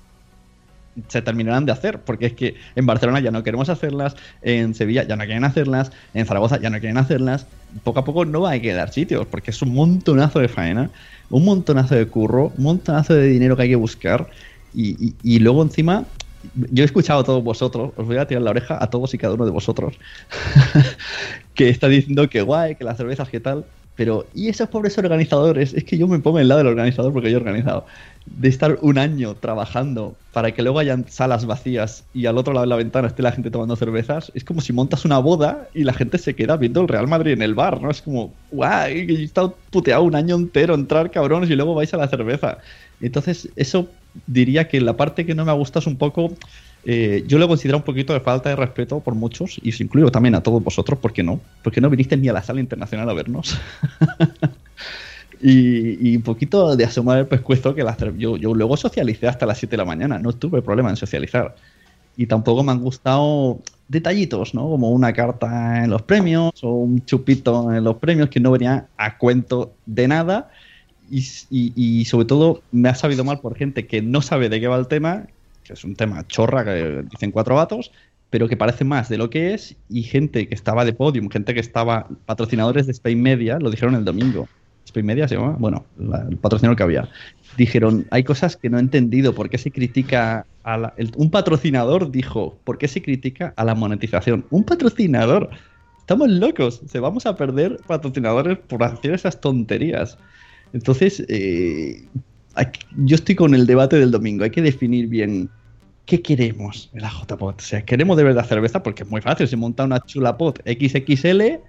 se terminarán de hacer, porque es que en Barcelona ya no queremos hacerlas, en Sevilla ya no quieren hacerlas, en Zaragoza ya no quieren hacerlas. Poco a poco no va a quedar sitios, porque es un montonazo de faena, un montonazo de curro, un montonazo de dinero que hay que buscar. Y, y- luego encima, yo he escuchado a todos vosotros, os voy a tirar la oreja a todos y cada uno de vosotros, que está diciendo que guay, que las cervezas, que tal. Pero, ¿y esos pobres organizadores? Es que yo me pongo en el lado del organizador porque yo he organizado. De estar un año trabajando para que luego hayan salas vacías y al otro lado de la ventana esté la gente tomando cervezas, es como si montas una boda y la gente se queda viendo el Real Madrid en el bar, ¿no? Es como, yo he estado puteado un año entero, entrar cabrones y luego vais a la cerveza. Entonces, eso diría que la parte que no me ha gustado es un poco eh, yo lo considero un poquito de falta de respeto por muchos, y os incluyo también a todos vosotros, ¿por qué no? Porque no viniste ni a la sala internacional a vernos. y, y un poquito de asomar el pescuezo que las yo, yo luego socialicé hasta las 7 de la mañana, no tuve problema en socializar. Y tampoco me han gustado detallitos, ¿no? Como una carta en los premios o un chupito en los premios que no venía a cuento de nada. Y, y- y sobre todo me ha sabido mal por gente que no sabe de qué va el tema, que es un tema chorra que dicen cuatro gatos, pero que parece más de lo que es, y gente que estaba de podium, gente que estaba, patrocinadores de Spain Media, lo dijeron el domingo. Spain Media se llama, bueno, el patrocinador que había. Dijeron, hay cosas que no he entendido, ¿por qué se critica a la- un patrocinador dijo, ¿por qué se critica a la monetización? Un patrocinador. Estamos locos, se vamos a perder patrocinadores por hacer esas tonterías. Entonces, eh, yo estoy con el debate del domingo. Hay que definir bien qué queremos en la JPOT. O sea, queremos de verdad cerveza porque es muy fácil. Se monta una chulapot XXL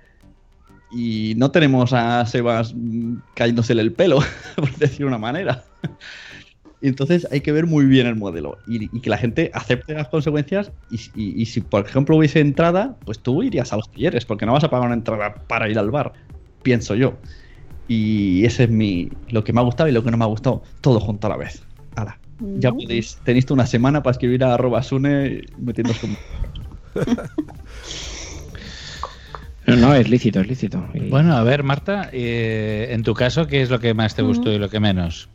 y no tenemos a Sebas mm, cayéndosele el pelo, por decir una manera. Entonces hay que ver muy bien el modelo y, que la gente acepte las consecuencias y, si por ejemplo hubiese entrada, pues tú irías a los talleres porque no vas a pagar una entrada para ir al bar, pienso yo. Y ese es mi lo que me ha gustado y lo que no me ha gustado, todo junto a la vez. Ya podéis, tenéis una semana para escribir a arroba sune metiéndos como... No, no, es lícito, es lícito. Bueno, a ver, Marta, eh, en tu caso, ¿qué es lo que más te gustó y lo que menos?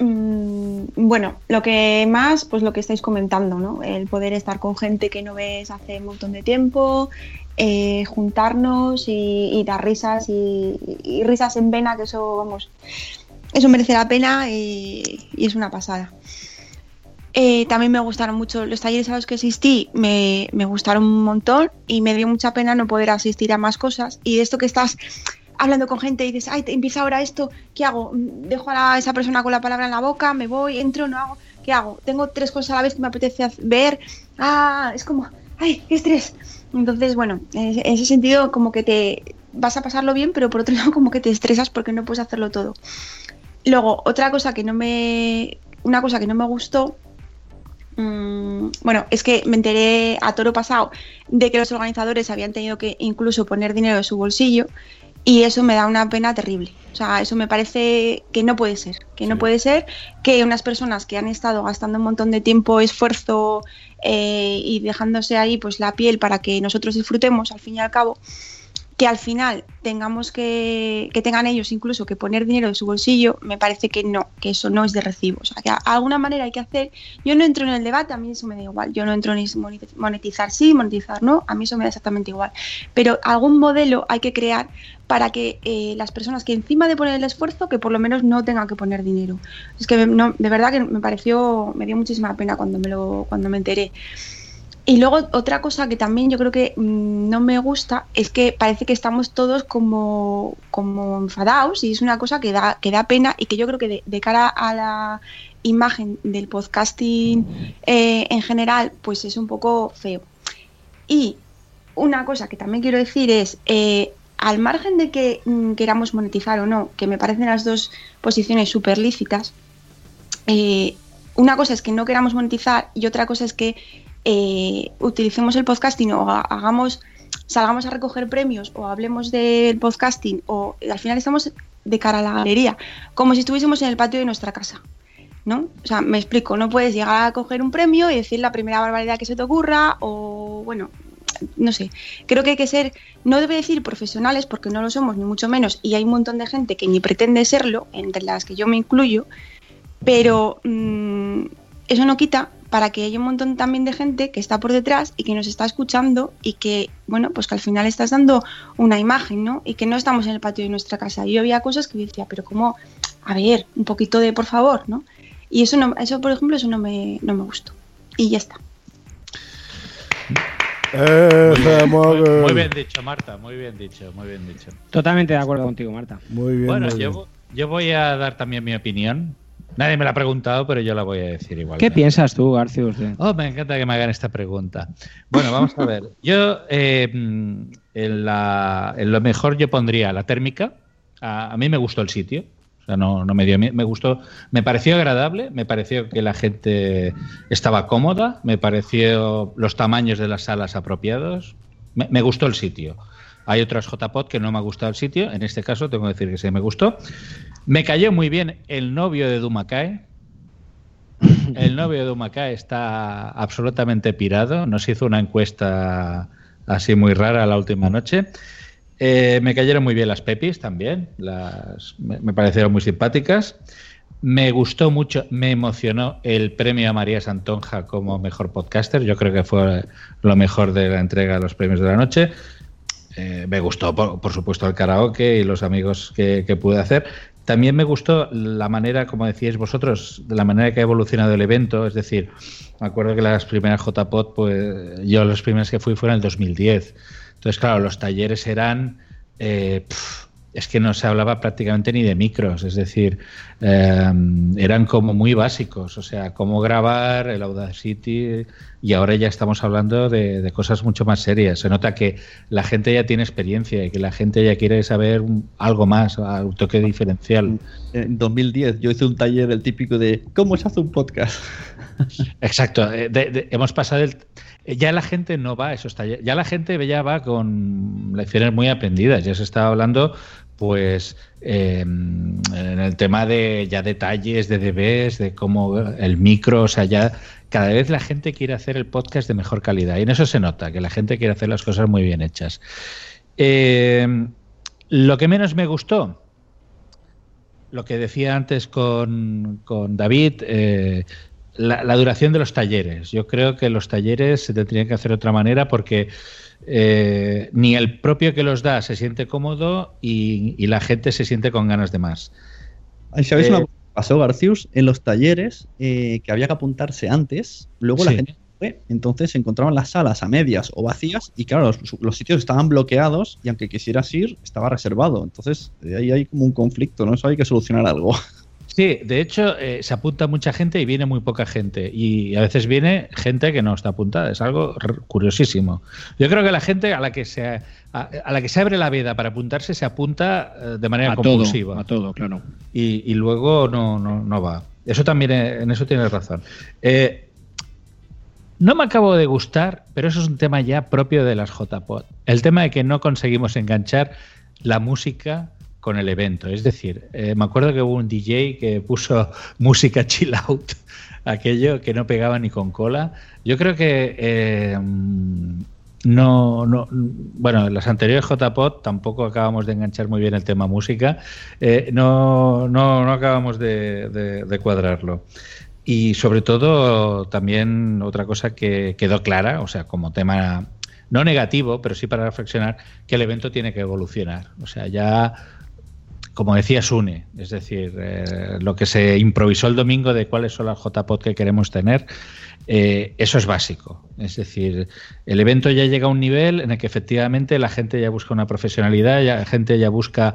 Mm, bueno, lo que más, pues lo que estáis comentando, ¿no? El poder estar con gente que no ves hace un montón de tiempo, eh, juntarnos y, y dar risas y, y risas en vena, que eso, vamos, eso merece la pena y, es una pasada. Eh, también me gustaron mucho los talleres a los que asistí, me, me gustaron un montón y me dio mucha pena no poder asistir a más cosas. Y esto que estás hablando con gente y dices, ay, te empieza ahora esto, ¿qué hago? Mm, ¿Dejo a esa persona con la palabra en la boca? ¿Me voy? ¿Entro? ¿No hago? ¿Qué hago? Tengo tres cosas a la vez que me apetece ver. Ah, es como, ay, qué estrés. Entonces, bueno, en en ese sentido como que te vas a pasarlo bien, pero por otro lado como que te estresas porque no puedes hacerlo todo. Luego, otra cosa que no me. Una cosa que no me gustó. mm, bueno, es que me enteré a toro pasado de que los organizadores habían tenido que incluso poner dinero de su bolsillo y eso me da una pena terrible. O sea, eso me parece que no puede ser. Que no puede ser que unas personas que han estado gastando un montón de tiempo, esfuerzo eh, y dejándose ahí pues la piel para que nosotros disfrutemos al fin y al cabo, que al final tengamos que, que tengan ellos incluso que poner dinero de su bolsillo, me parece que no, que eso no es de recibo. O sea, que a- alguna manera hay que hacer. Yo no entro en el debate, a mí eso me da igual. Yo no entro en monetizar sí, monetizar no, a mí eso me da exactamente igual. Pero algún modelo hay que crear para que eh, las personas que encima de poner el esfuerzo, que por lo menos no tengan que poner dinero. Es que no, de verdad que me pareció, me dio muchísima pena cuando me lo, cuando me enteré. Y luego otra cosa que también yo creo que mm, no me gusta es que parece que estamos todos como, como enfadados y es una cosa que da, que da pena y que yo creo que de, cara a la imagen del podcasting eh, en general pues es un poco feo. Y una cosa que también quiero decir es, eh, al margen de que mm, queramos monetizar o no, que me parecen las dos posiciones súper lícitas, eh, una cosa es que no queramos monetizar y otra cosa es que eh, utilicemos el podcasting o ha- hagamos, salgamos a recoger premios o hablemos del podcasting o al final estamos de cara a la galería, como si estuviésemos en el patio de nuestra casa. ¿No? O sea, me explico, no puedes llegar a coger un premio y decir la primera barbaridad que se te ocurra o, bueno, no sé, creo que hay que ser, no debe decir profesionales porque no lo somos ni mucho menos y hay un montón de gente que ni pretende serlo, entre las que yo me incluyo, pero mm, eso no quita para que haya un montón también de gente que está por detrás y que nos está escuchando y que, bueno, pues que al final estás dando una imagen, ¿no? Y que no estamos en el patio de nuestra casa. Y yo había cosas que decía, pero como, a ver, un poquito de por favor, ¿no? Y eso, no, eso por ejemplo, eso no me, no me gustó. Y ya está. Eh, Muy, Mogul. muy bien dicho, Marta, muy bien dicho, muy bien dicho. Totalmente de acuerdo contigo, Marta. Muy bien. Bueno, muy yo, bien. yo voy a dar también mi opinión. Nadie me la ha preguntado, pero yo la voy a decir igual. ¿Qué piensas tú, Garcius? Oh, me encanta que me hagan esta pregunta. Bueno, vamos a ver. Yo, eh, en, la- en lo mejor yo pondría la térmica. A, a mí me gustó el sitio. O sea, no, no me dio Me gustó, me pareció agradable, me pareció que la gente estaba cómoda, me pareció los tamaños de las salas apropiados. Me, me gustó el sitio. Hay otras JPod que no me ha gustado el sitio. En este caso, tengo que decir que sí me gustó. Me cayó muy bien el novio de Dumakae. El novio de Dumakae está absolutamente pirado. Nos hizo una encuesta así muy rara la última noche. Eh, me cayeron muy bien las Pepis también. Las, me, me parecieron muy simpáticas. Me gustó mucho, me emocionó el premio a María Santonja como mejor podcaster. Yo creo que fue lo mejor de la entrega de los premios de la noche. Eh, me gustó, por, por supuesto, el karaoke y los amigos que, que pude hacer. También me gustó la manera, como decíais vosotros, de la manera que ha evolucionado el evento. Es decir, me acuerdo que las primeras JPOT, pues yo los primeros que fui fueron en el 2010. Entonces, claro, los talleres eran. eh, es que no se hablaba prácticamente ni de micros, es decir, eh, eran como muy básicos, o sea, cómo grabar, el Audacity, y ahora ya estamos hablando de, de cosas mucho más serias. Se nota que la gente ya tiene experiencia y que la gente ya quiere saber algo más, un toque diferencial. En 2010 yo hice un taller el típico de cómo se hace un podcast. Exacto, eh, de- de- hemos pasado el... Ya la gente no va a esos talleres, ya la gente ya va con lecciones muy aprendidas, ya se estaba hablando pues eh, en el tema de ya detalles de DBs, de cómo el micro, o sea, ya cada vez la gente quiere hacer el podcast de mejor calidad y en eso se nota, que la gente quiere hacer las cosas muy bien hechas. Eh, lo que menos me gustó, lo que decía antes con, con David, eh, la, la duración de los talleres. Yo creo que los talleres se tendrían que hacer de otra manera porque eh, ni el propio que los da se siente cómodo y, y la gente se siente con ganas de más. ¿Sabéis Eh, una cosa que pasó, Garcius? En los talleres eh, que había que apuntarse antes, luego la gente fue, entonces se encontraban las salas a medias o vacías y claro, los, los sitios estaban bloqueados y aunque quisieras ir, estaba reservado. Entonces ahí hay como un conflicto, ¿no? Eso hay que solucionar algo. Sí, de hecho eh, se apunta mucha gente y viene muy poca gente. Y a veces viene gente que no está apuntada. Es algo curiosísimo. Yo creo que la gente a la que se, a, a la que se abre la veda para apuntarse se apunta eh, de manera A todo, compulsiva. a todo, claro. y, y luego no, no, no va. Eso también, eh, en eso tienes razón. Eh, no me acabo de gustar, pero eso es un tema ya propio de las JPod. El tema de que no conseguimos enganchar la música con el evento. Es decir, eh, me acuerdo que hubo un DJ que puso música chill out, aquello que no pegaba ni con cola. Yo creo que eh, no, no, bueno, en las anteriores JPod tampoco acabamos de enganchar muy bien el tema música. Eh, no, no, no acabamos de cuadrarlo. Y sobre todo, también otra cosa que quedó clara, o sea, como tema no negativo, pero sí para reflexionar, que el evento tiene que evolucionar. O sea, ya, como decía Sune, es decir, eh, lo que se improvisó el domingo de cuáles son las JPod que queremos tener, eh, eso es básico. Es decir, el evento ya llega a un nivel en el que efectivamente la gente ya busca una profesionalidad, ya- la gente ya busca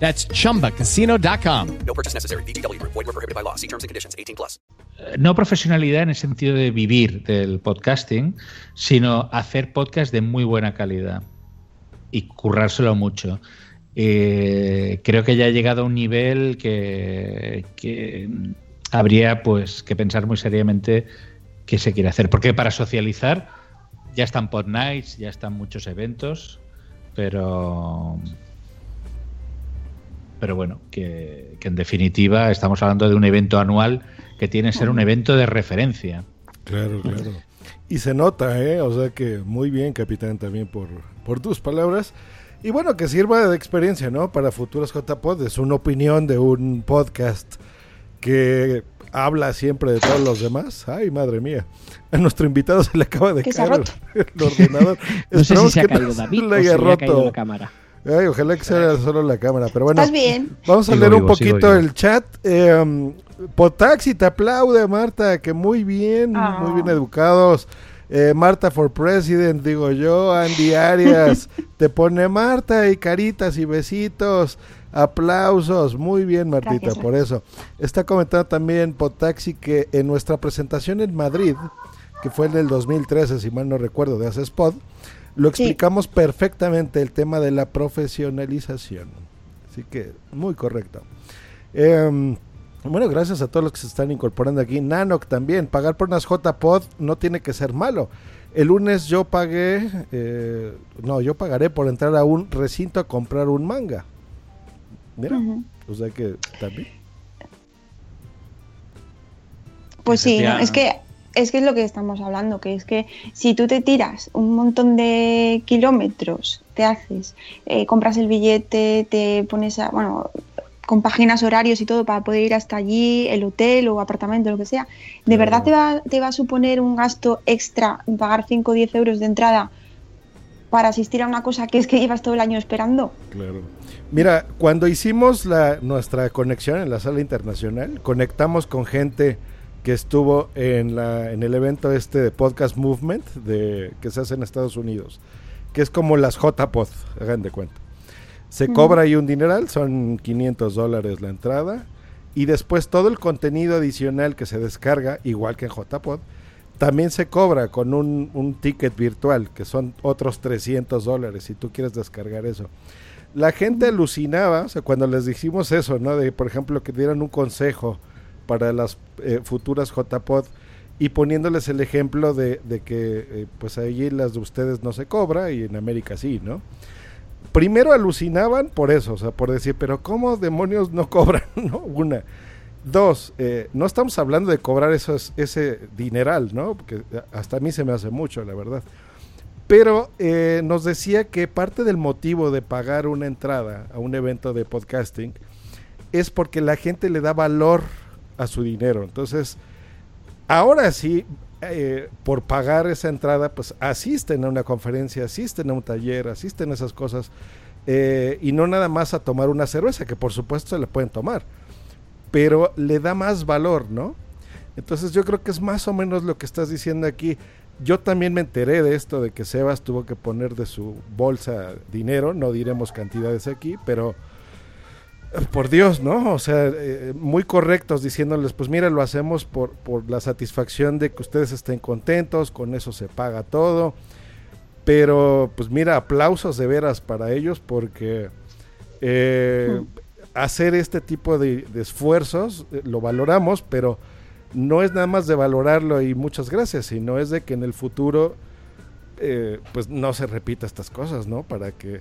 That's chumbacasino.com. No purchase necessary. VGW Group. Void were prohibited by law. See terms and conditions. 18 plus. no profesionalidad en el sentido de vivir del podcasting, sino hacer podcast de muy buena calidad y currárselo mucho. Eh, creo que ya ha llegado a un nivel que, que habría pues que pensar muy seriamente qué se quiere hacer. Porque para socializar Ya están Pod Nights, ya están muchos eventos, pero. Pero bueno, que, que en definitiva estamos hablando de un evento anual que tiene que ser un evento de referencia. Claro, claro. Y se nota, ¿eh? O sea que muy bien, capitán, también por, por tus palabras. Y bueno, que sirva de experiencia, ¿no? Para futuros JPod. Es una opinión de un podcast que habla siempre de todos los demás. Ay, madre mía. A nuestro invitado se le acaba de caer el, ordenador. No sé si Esperamos se ha que caído David o se le ha roto. caído la cámara. Ay, ojalá que sea solo la cámara, pero bueno. ¿Estás bien? Vamos a Sigo leer un vivo, poquito el chat. Eh, um, Potaxi te aplaude, Marta, que muy bien, Ah. muy bien educados. Eh, Marta for President, digo yo. Andy Arias te pone Marta y caritas y besitos. Aplausos, muy bien Martita, Gracias, por eso. Está comentando también Potaxi que en nuestra presentación en Madrid, que fue en el 2013, si mal no recuerdo, de Hace Spot, lo Sí. explicamos perfectamente el tema de la profesionalización. Así que muy correcto. Em, bueno, gracias a todos los que se están incorporando aquí. Nanoc también, pagar por unas JPod no tiene que ser malo. El lunes yo pagué, eh, no, yo pagaré por entrar a un recinto a comprar un manga. Mira, o sea que también. Pues sí, no, es que es que es lo que estamos hablando, que es que si tú te tiras un montón de kilómetros, te haces, eh, compras el billete, te pones a, bueno, compaginas horarios y todo para poder ir hasta allí, el hotel o apartamento, lo que sea, ¿de verdad te va, te va a suponer un gasto extra en pagar 5 o 10 euros de entrada para asistir a una cosa que es que llevas todo el año esperando? Claro. Mira, cuando hicimos la, nuestra conexión en la sala internacional, conectamos con gente que estuvo en, la, en el evento este de Podcast Movement de, que se hace en Estados Unidos, que es como las JPod, hagan de cuenta. Se cobra ahí un dineral, son 500 dólares la entrada, y después todo el contenido adicional que se descarga, igual que en JPod, también se cobra con un, un ticket virtual, que son otros 300 dólares, si tú quieres descargar eso. La gente alucinaba, o sea, cuando les dijimos eso, ¿no? De, por ejemplo, que dieran un consejo para las eh, futuras JPod y poniéndoles el ejemplo de, de que, eh, pues allí las de ustedes no se cobra y en América sí, ¿no? Primero alucinaban por eso, o sea, por decir, pero ¿cómo demonios no cobran, no? Una. Dos, eh, no estamos hablando de cobrar esos, ese dineral, ¿no? Porque hasta a mí se me hace mucho, la verdad. Pero eh, nos decía que parte del motivo de pagar una entrada a un evento de podcasting es porque la gente le da valor a su dinero. Entonces, ahora sí, eh, por pagar esa entrada, pues asisten a una conferencia, asisten a un taller, asisten a esas cosas. eh, y no nada más a tomar una cerveza, que por supuesto se la pueden tomar, pero le da más valor, ¿no? Entonces yo creo que es más o menos lo que estás diciendo aquí. Yo también me enteré de esto, de que Sebas tuvo que poner de su bolsa dinero, no diremos cantidades aquí, pero por Dios, ¿no? O sea, eh, muy correctos diciéndoles, pues mira, lo hacemos por, por la satisfacción de que ustedes estén contentos, con eso se paga todo. Pero, pues mira, aplausos de veras para ellos porque eh, hacer este tipo de, de esfuerzos eh, lo valoramos, pero no es nada más de valorarlo y muchas gracias, sino es de que en el futuro eh, pues no se repita estas cosas, ¿no? Para que eh,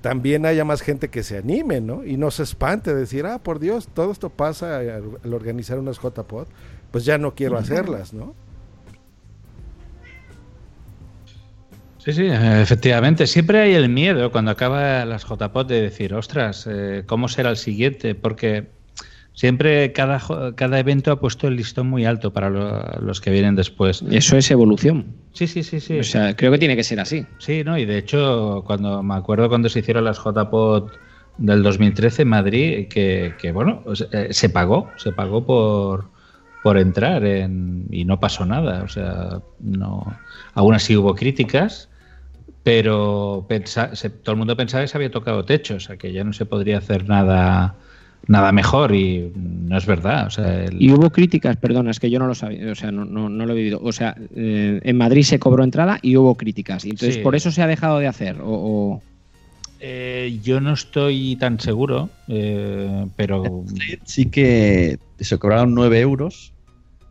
también haya más gente que se anime, ¿no? Y no se espante de decir, ah, por Dios, todo esto pasa al, organizar unas JPod, pues ya no quiero hacerlas, ¿no? Sí, sí, efectivamente. Siempre hay el miedo cuando acaba las JPOT de decir, ostras, eh, ¿cómo será el siguiente? Porque siempre cada, cada evento ha puesto el listón muy alto para lo- los que vienen después. Eso es evolución. Sí, sí, sí, sí. O sea, creo que tiene que ser así. Sí, no, y de hecho, cuando me acuerdo cuando se hicieron las JPOT del 2013 en Madrid, que, que, bueno, eh, se pagó, se pagó por, por entrar en- y no pasó nada. O sea, no, aún así hubo críticas, pero pensa- se- todo el mundo pensaba que se había tocado techo, o sea, que ya no se podría hacer nada nada mejor y no es verdad. O sea, el- Y hubo críticas, perdona, es que yo no lo sabía, o sea, no, no, no lo he vivido. O sea, eh, en Madrid se cobró entrada y hubo críticas. Y entonces, Sí. por eso se ha dejado de hacer. O, o- eh, yo no estoy tan seguro, eh, pero Sí que se cobraron 9 euros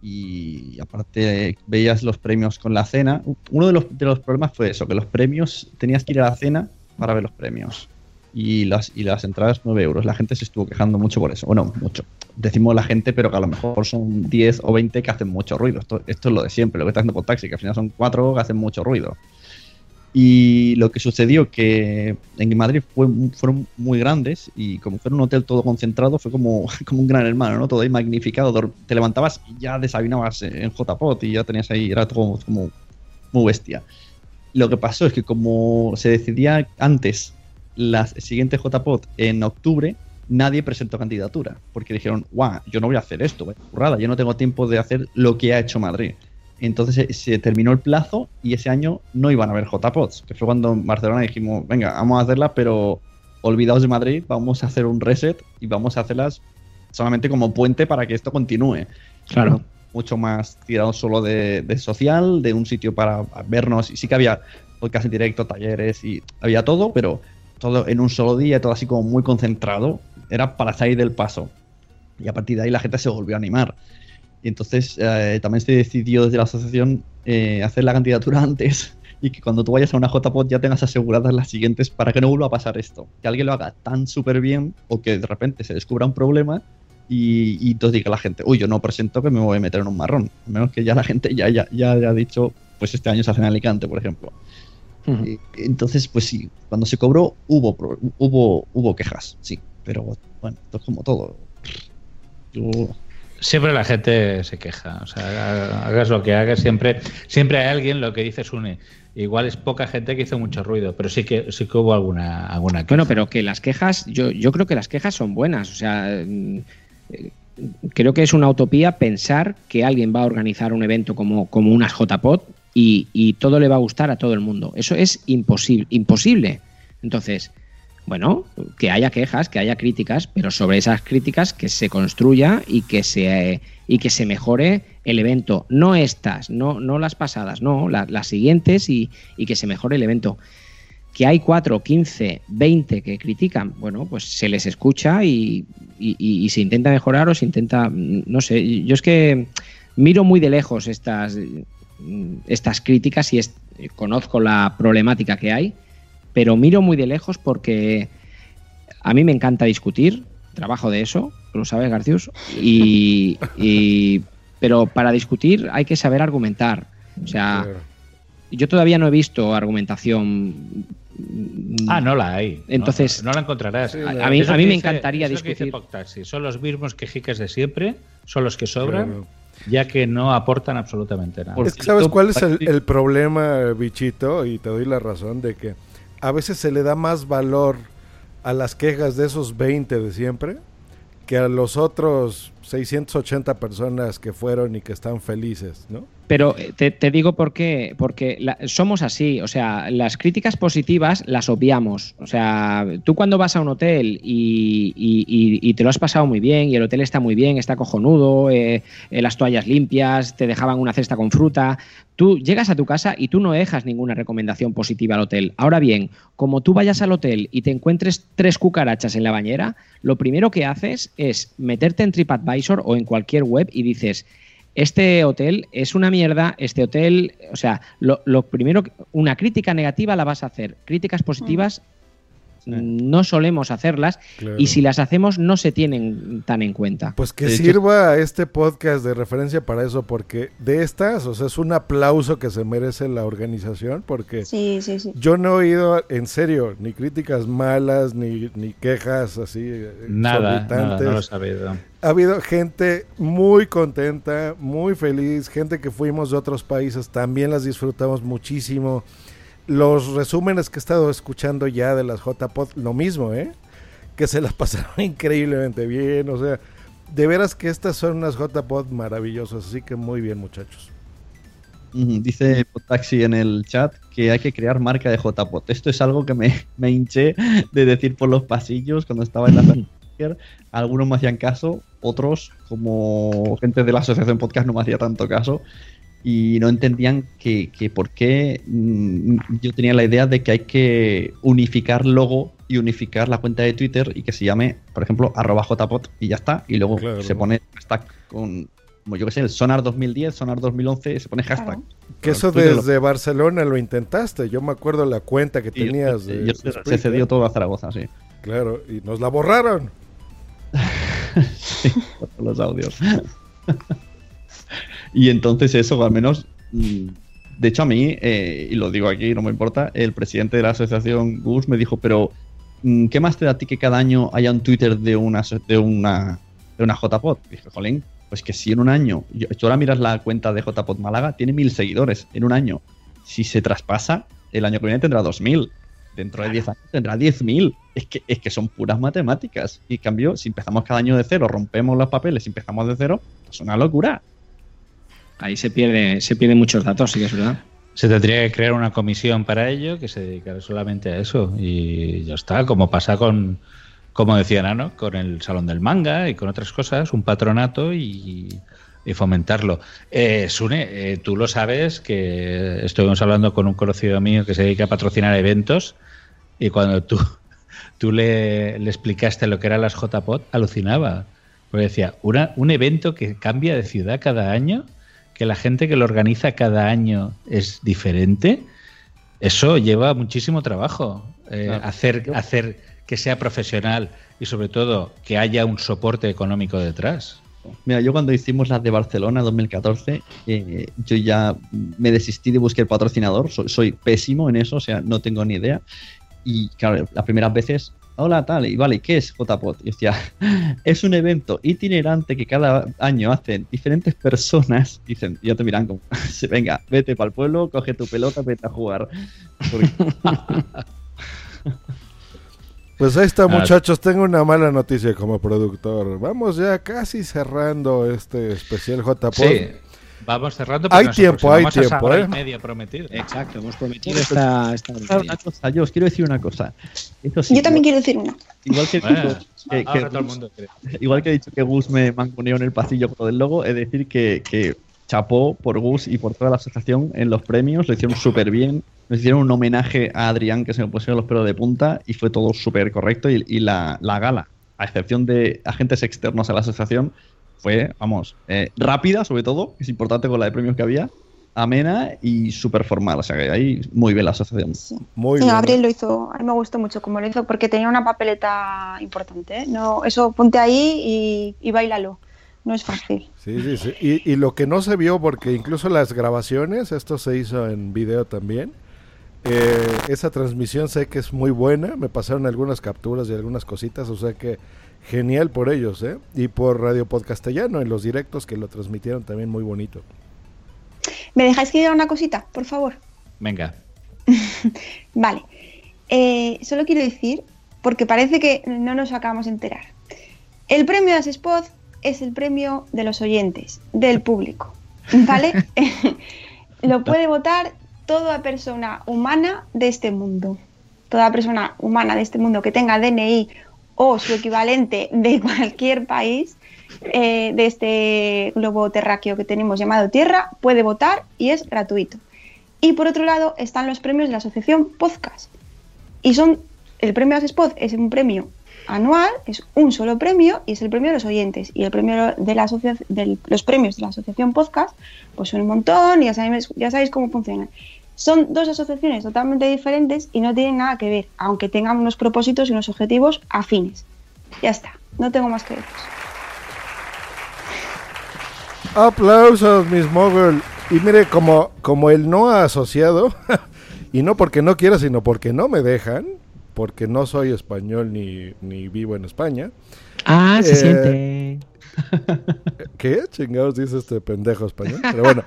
y aparte veías los premios con la cena. Uno de los, de los problemas fue eso, que los premios tenías que ir a la cena para ver los premios. Y las, y las entradas 9 euros. La gente se estuvo quejando mucho por eso. Bueno, mucho. Decimos la gente, pero que a lo mejor son 10 o 20 que hacen mucho ruido. Esto, esto es lo de siempre, lo que está haciendo por taxi, que al final son 4 que hacen mucho ruido. Y lo que sucedió que en Madrid fue, fueron muy grandes y como fue un hotel todo concentrado, fue como, como un gran hermano, ¿no? Todo ahí magnificado. Te levantabas y ya desayunabas en JPOT y ya tenías ahí, era todo como muy bestia. Lo que pasó es que como se decidía antes la siguiente JPOT en octubre, nadie presentó candidatura. Porque dijeron, guau, yo no voy a hacer esto, vaya yo no tengo tiempo de hacer lo que ha hecho Madrid. Entonces se, se terminó el plazo y ese año no iban a haber JPOTs, que fue cuando en Barcelona dijimos, venga, vamos a hacerla, pero olvidaos de Madrid, vamos a hacer un reset y vamos a hacerlas solamente como puente para que esto continúe. Claro. Mucho más tirado solo de, de social, de un sitio para vernos. Y sí que había podcast en directo, talleres y había todo, pero todo en un solo día, todo así como muy concentrado. Era para salir del paso. Y a partir de ahí la gente se volvió a animar. Y entonces eh, también se decidió desde la asociación eh, hacer la candidatura antes y que cuando tú vayas a una JPOT ya tengas aseguradas las siguientes para que no vuelva a pasar esto. Que alguien lo haga tan súper bien o que de repente se descubra un problema y, y entonces diga la gente, uy, yo no presento que me voy a meter en un marrón. A menos que ya la gente ya, ya, ya haya dicho, pues este año se hace en Alicante, por ejemplo. Eh, Entonces, pues sí, cuando se cobró hubo, hubo, hubo quejas, sí. Pero bueno, esto es como todo. Yo- Siempre la gente se queja. O sea, hagas lo que hagas, siempre, siempre hay alguien, lo que dice Sune. Igual es poca gente que hizo mucho ruido, pero sí que sí que hubo alguna, alguna queja. Bueno, pero que las quejas, yo, yo creo que las quejas son buenas. O sea, mm, eh, creo que es una utopía pensar que alguien va a organizar un evento como, como unas JPOT y, todo le va a gustar a todo el mundo. Eso es imposible. imposible. Entonces, bueno, que haya quejas, que haya críticas, pero sobre esas críticas que se construya y que se, y que se mejore el evento. No estas, no, no las pasadas, no, la- las siguientes y, y que se mejore el evento que hay 4, 15, 20 que critican, bueno, pues se les escucha y, y- se intenta mejorar o se intenta, no sé, yo es que miro muy de lejos estas, estas críticas y es- conozco la problemática que hay, pero miro muy de lejos porque a mí me encanta discutir, trabajo de eso, tú lo sabes, Garcius, y, y- pero para discutir hay que saber argumentar. O sea, yo todavía no he visto argumentación. Ah, no la hay. No, Entonces, no, la encontrarás. a mí- a mí me dice- encantaría es lo que dice discutir. Son los mismos quejiques de siempre, son los que sobran, Claro. Ya que no aportan absolutamente nada. Es que ¿Sabes cuál es el, el problema, bichito? Y te doy la razón de que a veces se le da más valor a las quejas de esos 20 de siempre que a los otros 680 personas que fueron y que están felices, ¿no? Pero eh, te, digo por qué, porque la- somos así, o sea, las críticas positivas las obviamos. O sea, tú cuando vas a un hotel y, y- y- y te lo has pasado muy bien y el hotel está muy bien, está cojonudo, eh, eh, las toallas limpias, te dejaban una cesta con fruta, tú llegas a tu casa y tú no dejas ninguna recomendación positiva al hotel. Ahora bien, como tú vayas al hotel y te encuentres tres cucarachas en la bañera, lo primero que haces es meterte en TripAdvisor o en cualquier web y dices, este hotel es una mierda, este hotel, o sea, lo, lo primero, que- una crítica negativa la vas a hacer, críticas positivas no solemos hacerlas Claro. y si las hacemos no se tienen tan en cuenta. Pues que sirva este podcast de referencia para eso, porque de estas, o sea, es un aplauso que se merece la organización, porque Sí, sí, sí. yo no he oído, en serio, ni críticas malas, ni, ni quejas así. eh, Nada, nada, no lo he sabido. Ha habido gente muy contenta, muy feliz, gente que fuimos de otros países, también las disfrutamos muchísimo. Los resúmenes que he estado escuchando ya de las JPod, lo mismo, ¿eh? Que se las pasaron increíblemente bien, o sea, de veras que estas son unas JPod maravillosas, así que muy bien muchachos. Dice Taxi en el chat que hay que crear marca de JPOT. Esto es algo que me, me hinché de decir por los pasillos cuando estaba en la. Algunos me hacían caso, otros, como gente de la asociación podcast, no me hacía tanto caso. Y no entendían que, que por qué mm, yo tenía la idea de que hay que unificar logo y unificar la cuenta de Twitter y que se llame, por ejemplo, arroba JPOT y ya está. Y luego Claro. se pone hashtag con como yo que sé, el Sonar 2010, Sonar 2011, se pone hashtag. Que eso Twitter lo- desde Barcelona lo intentaste. Yo me acuerdo la cuenta que Sí, yo- tenías. de yo se- cedió todo a Zaragoza, sí. Claro, y nos la borraron. los audios. y entonces eso, al menos, mm, de hecho a mí, eh, y lo digo aquí, no me importa, el presidente de la asociación Gus me dijo, pero mm, ¿qué más te da a ti que cada año haya un Twitter de una de una de una JPod? Dije, jolín, pues que si en un año, yo, tú ahora miras la cuenta de JPod Málaga, tiene mil seguidores en un año. Si se traspasa, el año que viene tendrá dos mil. Dentro de 10 años tendrá 10.000. Es que, es que son puras matemáticas. Y en cambio, si empezamos cada año de cero, rompemos los papeles y empezamos de cero, es una locura. Ahí se pierde, se pierden muchos datos, sí que es verdad. Se tendría que crear una comisión para ello que se dedicara solamente a eso. Y ya está, como pasa con, como decía Nano, con el Salón del Manga y con otras cosas, un patronato y, y fomentarlo. Eh, Sune, eh, tú lo sabes que estuvimos hablando con un conocido mío que se dedica a patrocinar eventos y cuando tú, tú le, le explicaste lo que eran las JPOT, alucinaba. Porque decía, una, un evento que cambia de ciudad cada año, que la gente que lo organiza cada año es diferente, eso lleva muchísimo trabajo. Eh, Claro. hacer, hacer que sea profesional y sobre todo que haya un soporte económico detrás. Mira, yo cuando hicimos las de Barcelona 2014, eh, yo ya me desistí de buscar patrocinador. Soy, soy pésimo en eso, o sea, no tengo ni idea. Y claro, las primeras veces, hola, tal, y vale, ¿qué es JPod? Y decía, es un evento itinerante que cada año hacen diferentes personas. Dicen, ya te miran como, venga, vete para el pueblo, coge tu pelota, vete a jugar. Porque- Pues ahí está, Ah. muchachos. Tengo una mala noticia como productor. Vamos ya casi cerrando este especial JPod. Sí, vamos cerrando. Hay tiempo, hay a tiempo, ¿eh? y media prometido. Exacto, hemos prometido esta, esta una cosa, yo os quiero decir una cosa. Sí, Yo también quiero decir una. Igual que, Bueno, que- que ahora todo el Gus- mundo cree. igual que he dicho que Gus me manconeó en el pasillo con del logo, es decir que, que chapó por Gus y por toda la asociación en los premios, lo hicieron súper bien, nos hicieron un homenaje a Adrián que se me pusieron los pelos de punta y fue todo súper correcto y, y la, la gala, a excepción de agentes externos a la asociación, fue, vamos, eh, rápida sobre todo, que es importante con la de premios que había, amena y súper formal, o sea que ahí muy bien la asociación. Muy Sí, bien. Gabriel lo hizo, a mí me gustó mucho como lo hizo porque tenía una papeleta importante. ¿eh? No, eso ponte ahí y, y bailalo. No es fácil. Sí, sí, sí. Y, y lo que no se vio, porque incluso las grabaciones, esto se hizo en video también. eh, esa transmisión sé que es muy buena. Me pasaron algunas capturas y algunas cositas, o sea que genial por ellos, ¿eh? Y por Radio Podcastellano en los directos que lo transmitieron también muy bonito. ¿Me dejáis que diga una cosita, por favor? Venga. Vale. Eh, solo quiero decir, porque parece que no nos acabamos de enterar. El premio de Spot es el premio de los oyentes, del público. ¿Vale? Lo puede votar toda persona humana de este mundo. Toda persona humana de este mundo que tenga DNI o su equivalente de cualquier país eh, de este globo terráqueo que tenemos llamado Tierra puede votar y es gratuito. Y por otro lado están los premios de la asociación Podcast. Y son, el premio Spot es un premio anual, es un solo premio y es el premio de los oyentes. Y el premio de la del- los premios de la asociación Podcast, pues son un montón y ya sabéis, ya sabéis cómo funcionan. Son dos asociaciones totalmente diferentes y no tienen nada que ver, aunque tengan unos propósitos y unos objetivos afines. Ya está, no tengo más que decir. Aplausos, Miss Mogul. Y mire, como, como el no asociado, y no porque no quiera, sino porque no me dejan, porque no soy español ni, ni vivo en España. Ah, se Eh, siente. ¿Qué chingados dice este pendejo español? Pero bueno,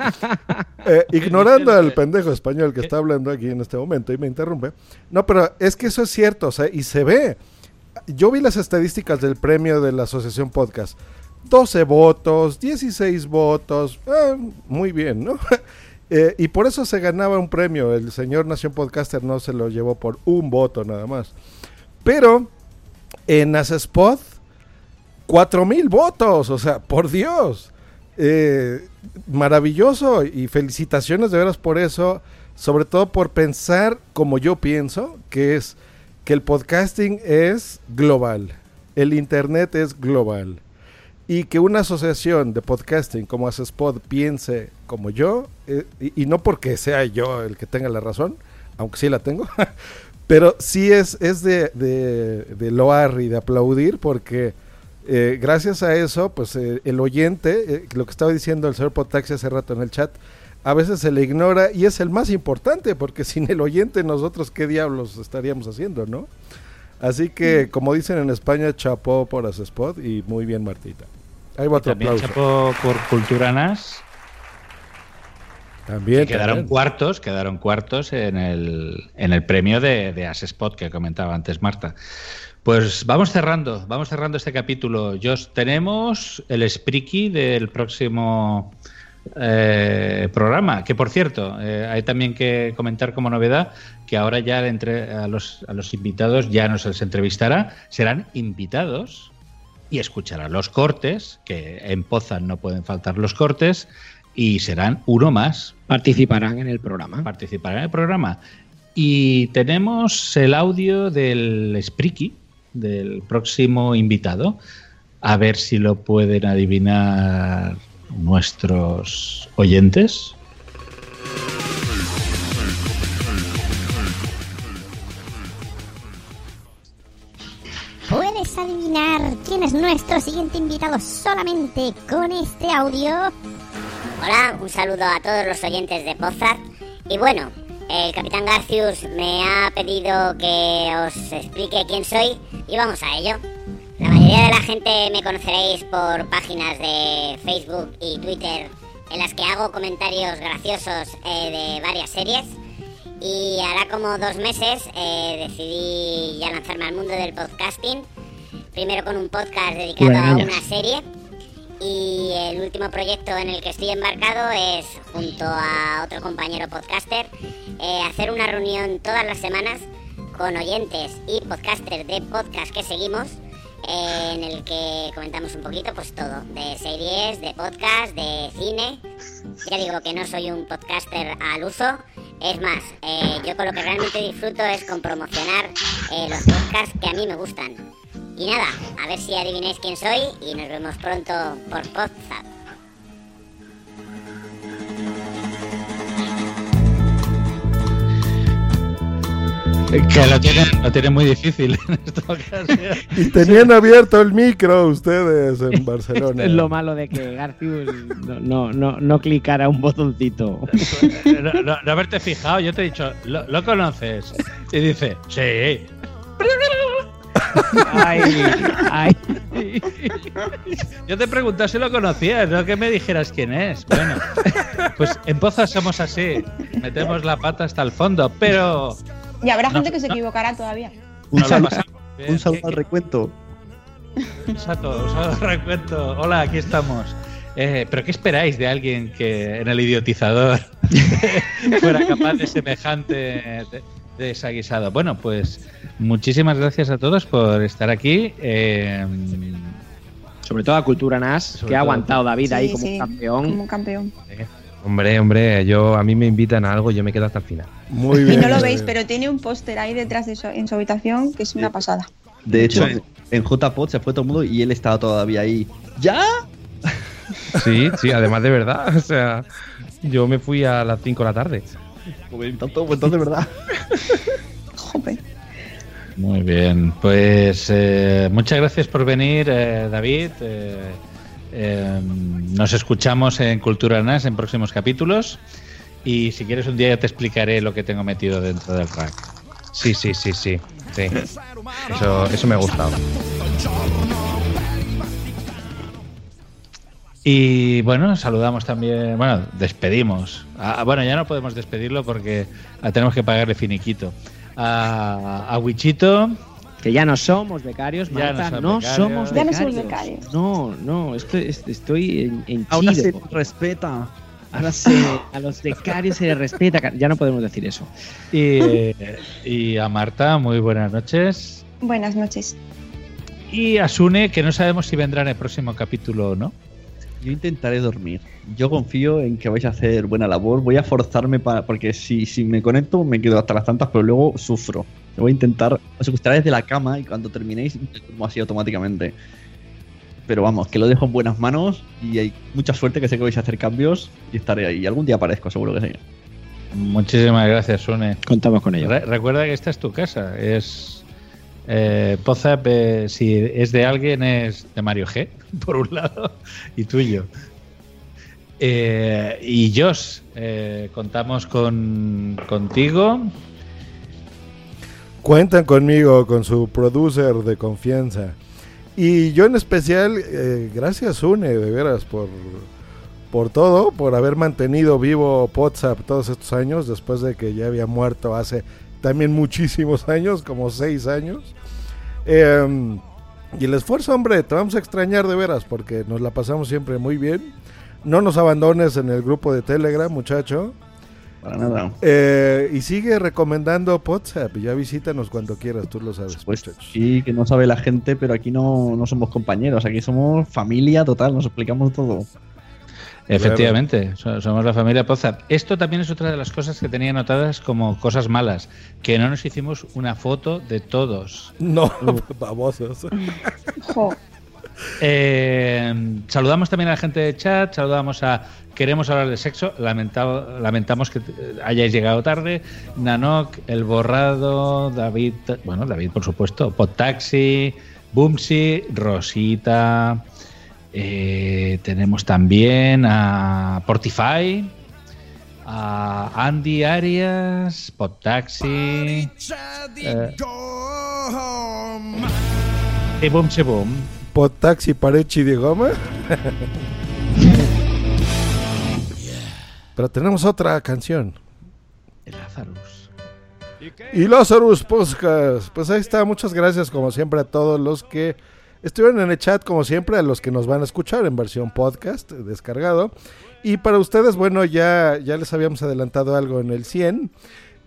eh, ignorando al pendejo español que está hablando aquí en este momento y me interrumpe. No, pero es que eso es cierto, o sea, y se ve. Yo vi las estadísticas del premio de la Asociación Podcast. 12 votos, 16 votos, eh, muy bien, ¿no? Eh, y por eso se ganaba un premio. El señor Nación Podcaster no se lo llevó por un voto nada más. Pero en Asespod, 4000 votos, o sea, por Dios. Eh, maravilloso y felicitaciones de veras por eso, sobre todo por pensar como yo pienso, que es que el podcasting es global, el internet es global. y que una asociación de podcasting como Spot piense como yo, eh, y, y no porque sea yo el que tenga la razón, aunque sí la tengo, pero sí es, es de, de, de loar y de aplaudir porque eh, gracias a eso, pues eh, el oyente, eh, lo que estaba diciendo el señor Potaxi hace rato en el chat, a veces se le ignora y es el más importante porque sin el oyente nosotros qué diablos estaríamos haciendo, ¿no? Así que, como dicen en España, chapó por Spot y muy bien Martita. Ahí va otro También aplauso. chapó por Cultura NAS. También, que quedaron también. cuartos, quedaron cuartos en el, en el premio de, de As Spot que comentaba antes Marta. Pues vamos cerrando, vamos cerrando este capítulo. Jos, tenemos el Spriki del próximo eh, programa, que por cierto, eh, hay también que comentar como novedad que ahora ya entre, a, los, a los invitados ya no se les entrevistará, serán invitados y escucharán los cortes, que en Pozan no pueden faltar los cortes, y serán uno más. Participarán en el programa. Participarán en el programa. Y tenemos el audio del Spriki, del próximo invitado. A ver si lo pueden adivinar nuestros oyentes. Puedes adivinar quién es nuestro siguiente invitado solamente con este audio. Hola, un saludo a todos los oyentes de Pozart. Y bueno, el capitán Garcius me ha pedido que os explique quién soy y vamos a ello. La mayoría de la gente me conoceréis por páginas de Facebook y Twitter en las que hago comentarios graciosos eh, de varias series. Y hará como dos meses eh, decidí ya lanzarme al mundo del podcasting. Primero con un podcast dedicado a una serie. Y el último proyecto en el que estoy embarcado es, junto a otro compañero podcaster, eh, hacer una reunión todas las semanas con oyentes y podcasters de podcast que seguimos, eh, en el que comentamos un poquito pues todo, de series, de podcast, de cine. Ya digo que no soy un podcaster al uso, es más, eh, yo con lo que realmente disfruto es con promocionar eh, los podcasts que a mí me gustan. Y nada, a ver si adivináis quién soy y nos vemos pronto por Podzap. Que lo tienen, lo tienen muy difícil en esta ocasión. Y tenían abierto el micro ustedes en Barcelona. Es lo malo de que Garcius no, no, no, no clicara un botoncito. No, no- no haberte fijado, yo te he dicho, ¿lo, lo conoces? Y dice, sí. Ay, ay. Yo te pregunté si lo conocías, no que me dijeras quién es. Bueno, pues en Pozas somos así, metemos la pata hasta el fondo, pero Y habrá No, gente que se no. equivocará todavía. Un saludo, pasamos bien. un saludo al recuento. Recuento. Hola, aquí estamos. Eh, ¿Pero qué esperáis de alguien que en el idiotizador fuera capaz de semejante de- desaguisado? Bueno, pues muchísimas gracias a todos por estar aquí. Eh, Sobre todo a Cultura NAS, que ha aguantado David ahí como sí, un campeón. Como un campeón. Hombre, hombre, yo a mí me invitan a algo, yo me quedo hasta el final. Muy Y bien. no lo veis, pero tiene un póster ahí detrás de su, en su habitación que es una pasada. De hecho, Sí. en JPod se fue todo el mundo y él estaba todavía ahí. ¿Ya? Sí, sí, además de verdad. O sea, yo me fui a las 5 de la tarde. Pues tanto, pues entonces, ¿verdad? Jope. Muy bien, pues eh, muchas gracias por venir, eh, David. Eh, eh, nos escuchamos en Cultura NAS en próximos capítulos. Y si quieres un día ya te explicaré lo que tengo metido dentro del rack. Sí, sí, sí, sí. sí. Eso, eso me ha gustado. Y bueno, saludamos también, bueno, despedimos. Ah, bueno, ya no podemos despedirlo porque ah, tenemos que pagarle finiquito. A, a Wichito, Que ya no somos becarios, Ya no Marta, no, becarios. somos Ya no somos becarios. No, no, estoy, est- estoy en, en Ahora se respeta. Ahora se- a los becarios se les respeta. Ya no podemos decir eso. y, y a Marta, muy buenas noches. Buenas noches. Y a Sune, que no sabemos si vendrá en el próximo capítulo o no. Yo intentaré dormir. Yo confío en que vais a hacer buena labor. Voy a forzarme para. Porque si, si me conecto, me quedo hasta las tantas, pero luego sufro. Voy a intentar. Os acostaré desde la cama y cuando terminéis, me duermo así automáticamente. Pero vamos, que lo dejo en buenas manos y hay mucha suerte que sé que vais a hacer cambios y estaré ahí. Algún día aparezco, seguro que sí. Muchísimas gracias, Sune. Contamos con ello. Re- recuerda que esta es tu casa. Es eh, eh, si es de alguien, es de Mario G, por un lado, y tuyo. Eh, y Josh, eh, contamos con contigo. Cuentan conmigo, con su producer de confianza. Y yo en especial, eh, gracias Une, de veras, por, por todo, por haber mantenido vivo WhatsApp todos estos años, después de que ya había muerto hace también muchísimos años, como seis años. Eh, y el esfuerzo, hombre, te vamos a extrañar de veras, porque nos la pasamos siempre muy bien. No nos abandones en el grupo de Telegram, muchacho. Para nada. Eh, y sigue recomendando WhatsApp. Ya visítanos cuando quieras, tú lo sabes. Pues sí, que no sabe la gente, pero aquí no, no somos compañeros, aquí somos familia total, nos explicamos todo. Efectivamente, so- somos la familia Pozap. Esto también es otra de las cosas que tenía anotadas como cosas malas, que no nos hicimos una foto de todos. No, babosos. Eh, saludamos también a la gente de chat, saludamos a Queremos hablar de sexo, lamentado- lamentamos que eh, hayáis llegado tarde, Nanok, El Borrado, David, bueno, David por supuesto, Podtaxi, Boomsy, Rosita, eh, tenemos también a Portify, a Andy Arias, eh, y Boomsy Boom. Potaxi Parechi de Goma. Pero tenemos otra canción. Lazarus. Y Lazarus Podcast. Pues ahí está. Muchas gracias, como siempre, a todos los que estuvieron en el chat, como siempre, a los que nos van a escuchar en versión podcast, eh, descargado. Y para ustedes, bueno, ya, ya les habíamos adelantado algo en el 100.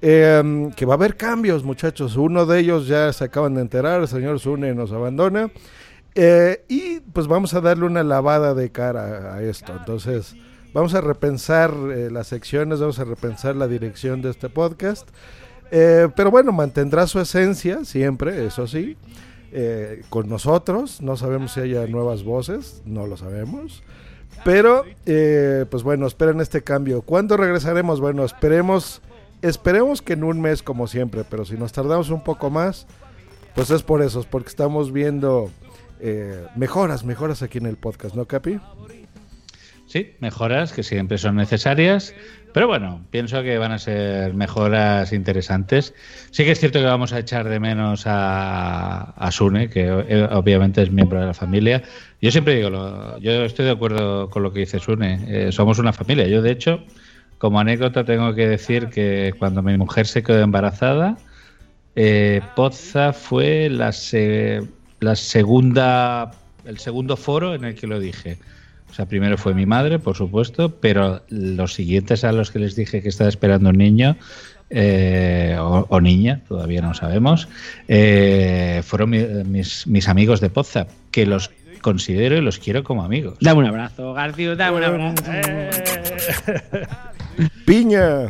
eh, que va a haber cambios, muchachos. Uno de ellos ya se acaban de enterar. El señor Zune nos abandona. Eh, y pues vamos a darle una lavada de cara a esto. Entonces, vamos a repensar eh, las secciones, vamos a repensar la dirección de este podcast. Pero bueno, mantendrá su esencia siempre, eso sí, eh, con nosotros. No sabemos si haya nuevas voces, no lo sabemos. Pero, eh, pues bueno, esperen este cambio. ¿Cuándo regresaremos? Bueno, esperemos, esperemos que en un mes como siempre, pero si nos tardamos un poco más, pues es por eso, es porque estamos viendo eh, mejoras, mejoras aquí en el podcast, ¿no, Capi? Sí, mejoras que siempre son necesarias, pero bueno, pienso que van a ser mejoras interesantes. Sí que es cierto que vamos a echar de menos a, a Sune, que eh, obviamente es miembro de la familia. Yo siempre digo, lo- yo estoy de acuerdo con lo que dice Sune, eh, somos una familia. Yo, de hecho, como anécdota, tengo que decir que cuando mi mujer se quedó embarazada, eh, Pozza fue la, se- la segunda, el segundo foro en el que lo dije. O sea, primero fue mi madre, por supuesto, pero los siguientes a los que les dije que estaba esperando un niño eh, o, o niña, todavía no sabemos, eh, fueron mi- mis, mis amigos de Poza, que los considero y los quiero como amigos. Dame un abrazo, García, dame un abrazo. ¡Piña!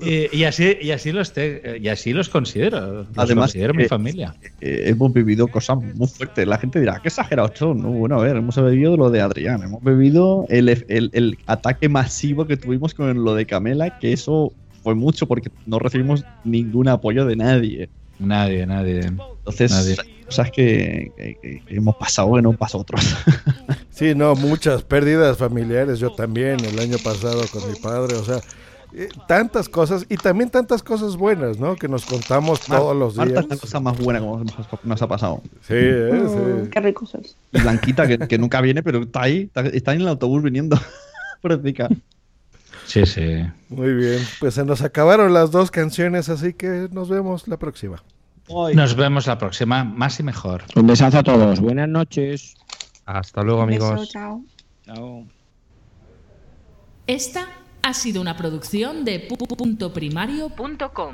y, y así, y, así los te- y así los considero. Los Además, considero mi eh, familia. eh, hemos vivido cosas muy fuertes. La gente dirá, qué exagerados son. No, bueno, a ver, hemos bebido lo de Adrián, hemos bebido el, el- el ataque masivo que tuvimos con lo de Camela, que eso fue mucho porque no recibimos ningún apoyo de nadie. Nadie, nadie. Entonces, Nadie. cosas que, que- que- que hemos pasado que no pasó a otros. Sí, no, muchas pérdidas familiares. Yo también el año pasado con mi padre, o sea, eh, tantas cosas y también tantas cosas buenas, ¿no? Que nos contamos todos los días. Marta es la cosa más buena que nos, nos ha pasado. Sí, eh, Mm, sí. Qué rico sois. Y Blanquita, que, que nunca viene, pero está ahí, está, está en el autobús viniendo. Pobrecita. Sí, sí. Muy bien, pues se nos acabaron las dos canciones, así que nos vemos la próxima. Nos vemos la próxima, más y mejor. Un besazo a todos. Buenas noches. Hasta luego, Un beso, amigos. chao. Chao. Esta ha sido una producción de pu- pu- punto primario punto com.